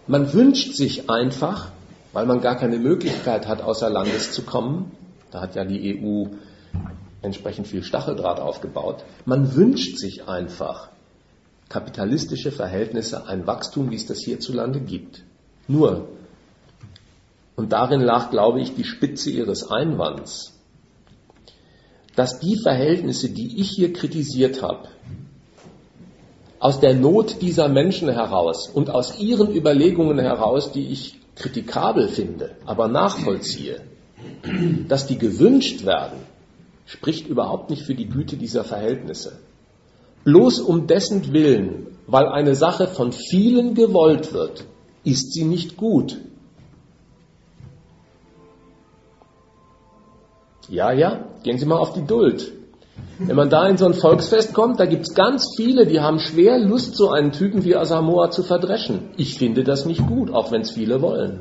man wünscht sich einfach, weil man gar keine Möglichkeit hat, außer Landes zu kommen. Da hat ja die EU entsprechend viel Stacheldraht aufgebaut. Man wünscht sich einfach kapitalistische Verhältnisse, ein Wachstum, wie es das hierzulande gibt. Nur, und darin lag, glaube ich, die Spitze ihres Einwands, dass die Verhältnisse, die ich hier kritisiert habe, aus der Not dieser Menschen heraus und aus ihren Überlegungen heraus, die ich kritikabel finde, aber nachvollziehe, dass die gewünscht werden, spricht überhaupt nicht für die Güte dieser Verhältnisse. Bloß um dessen Willen, weil eine Sache von vielen gewollt wird, ist sie nicht gut. Ja, ja, gehen Sie mal auf die Duld. Wenn man da in so ein Volksfest kommt, da gibt es ganz viele, die haben schwer Lust, so einen Typen wie Asamoah zu verdreschen. Ich finde das nicht gut, auch wenn es viele wollen.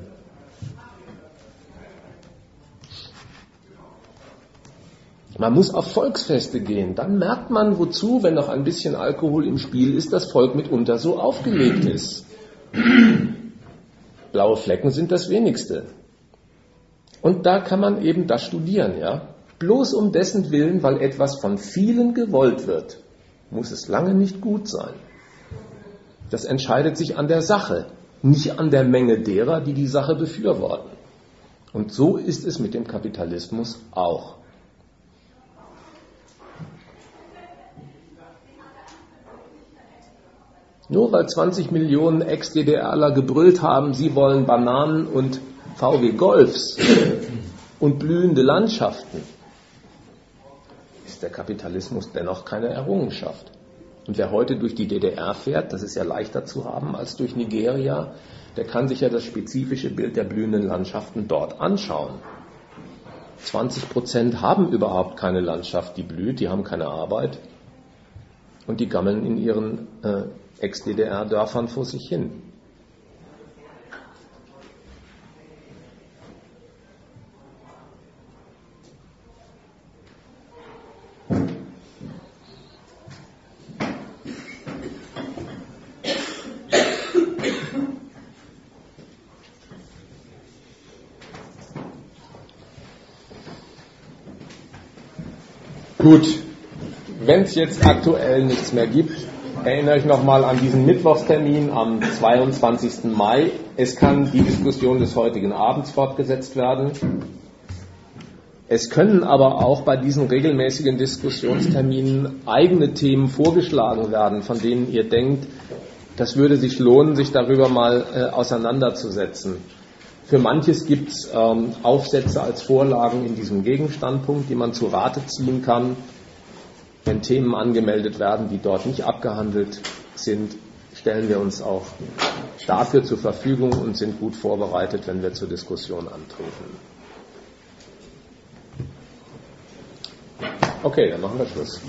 Man muss auf Volksfeste gehen. Dann merkt man, wozu, wenn noch ein bisschen Alkohol im Spiel ist, das Volk mitunter so aufgelegt ist. Blaue Flecken sind das wenigste. Und da kann man eben das studieren, ja bloß um dessen Willen, weil etwas von vielen gewollt wird, muss es lange nicht gut sein. Das entscheidet sich an der Sache, nicht an der Menge derer, die die Sache befürworten. Und so ist es mit dem Kapitalismus auch. Nur weil 20 Millionen Ex-DDRler gebrüllt haben, sie wollen Bananen und VW Golfs und blühende Landschaften, ist der Kapitalismus dennoch keine Errungenschaft. Und wer heute durch die DDR fährt, das ist ja leichter zu haben als durch Nigeria, der kann sich ja das spezifische Bild der blühenden Landschaften dort anschauen. 20 Prozent haben überhaupt keine Landschaft, die blüht, die haben keine Arbeit und die gammeln in ihren äh, Ex-DDR-Dörfern vor sich hin. Gut, wenn es jetzt aktuell nichts mehr gibt, erinnere ich nochmal an diesen Mittwochstermin am 22. Mai. Es kann die Diskussion des heutigen Abends fortgesetzt werden. Es können aber auch bei diesen regelmäßigen Diskussionsterminen eigene Themen vorgeschlagen werden, von denen ihr denkt, das würde sich lohnen, sich darüber mal äh, auseinanderzusetzen. Für manches gibt es ähm, Aufsätze als Vorlagen in diesem Gegenstandpunkt, die man zu Rate ziehen kann. Wenn Themen angemeldet werden, die dort nicht abgehandelt sind, stellen wir uns auch dafür zur Verfügung und sind gut vorbereitet, wenn wir zur Diskussion antreten. Okay, dann machen wir Schluss.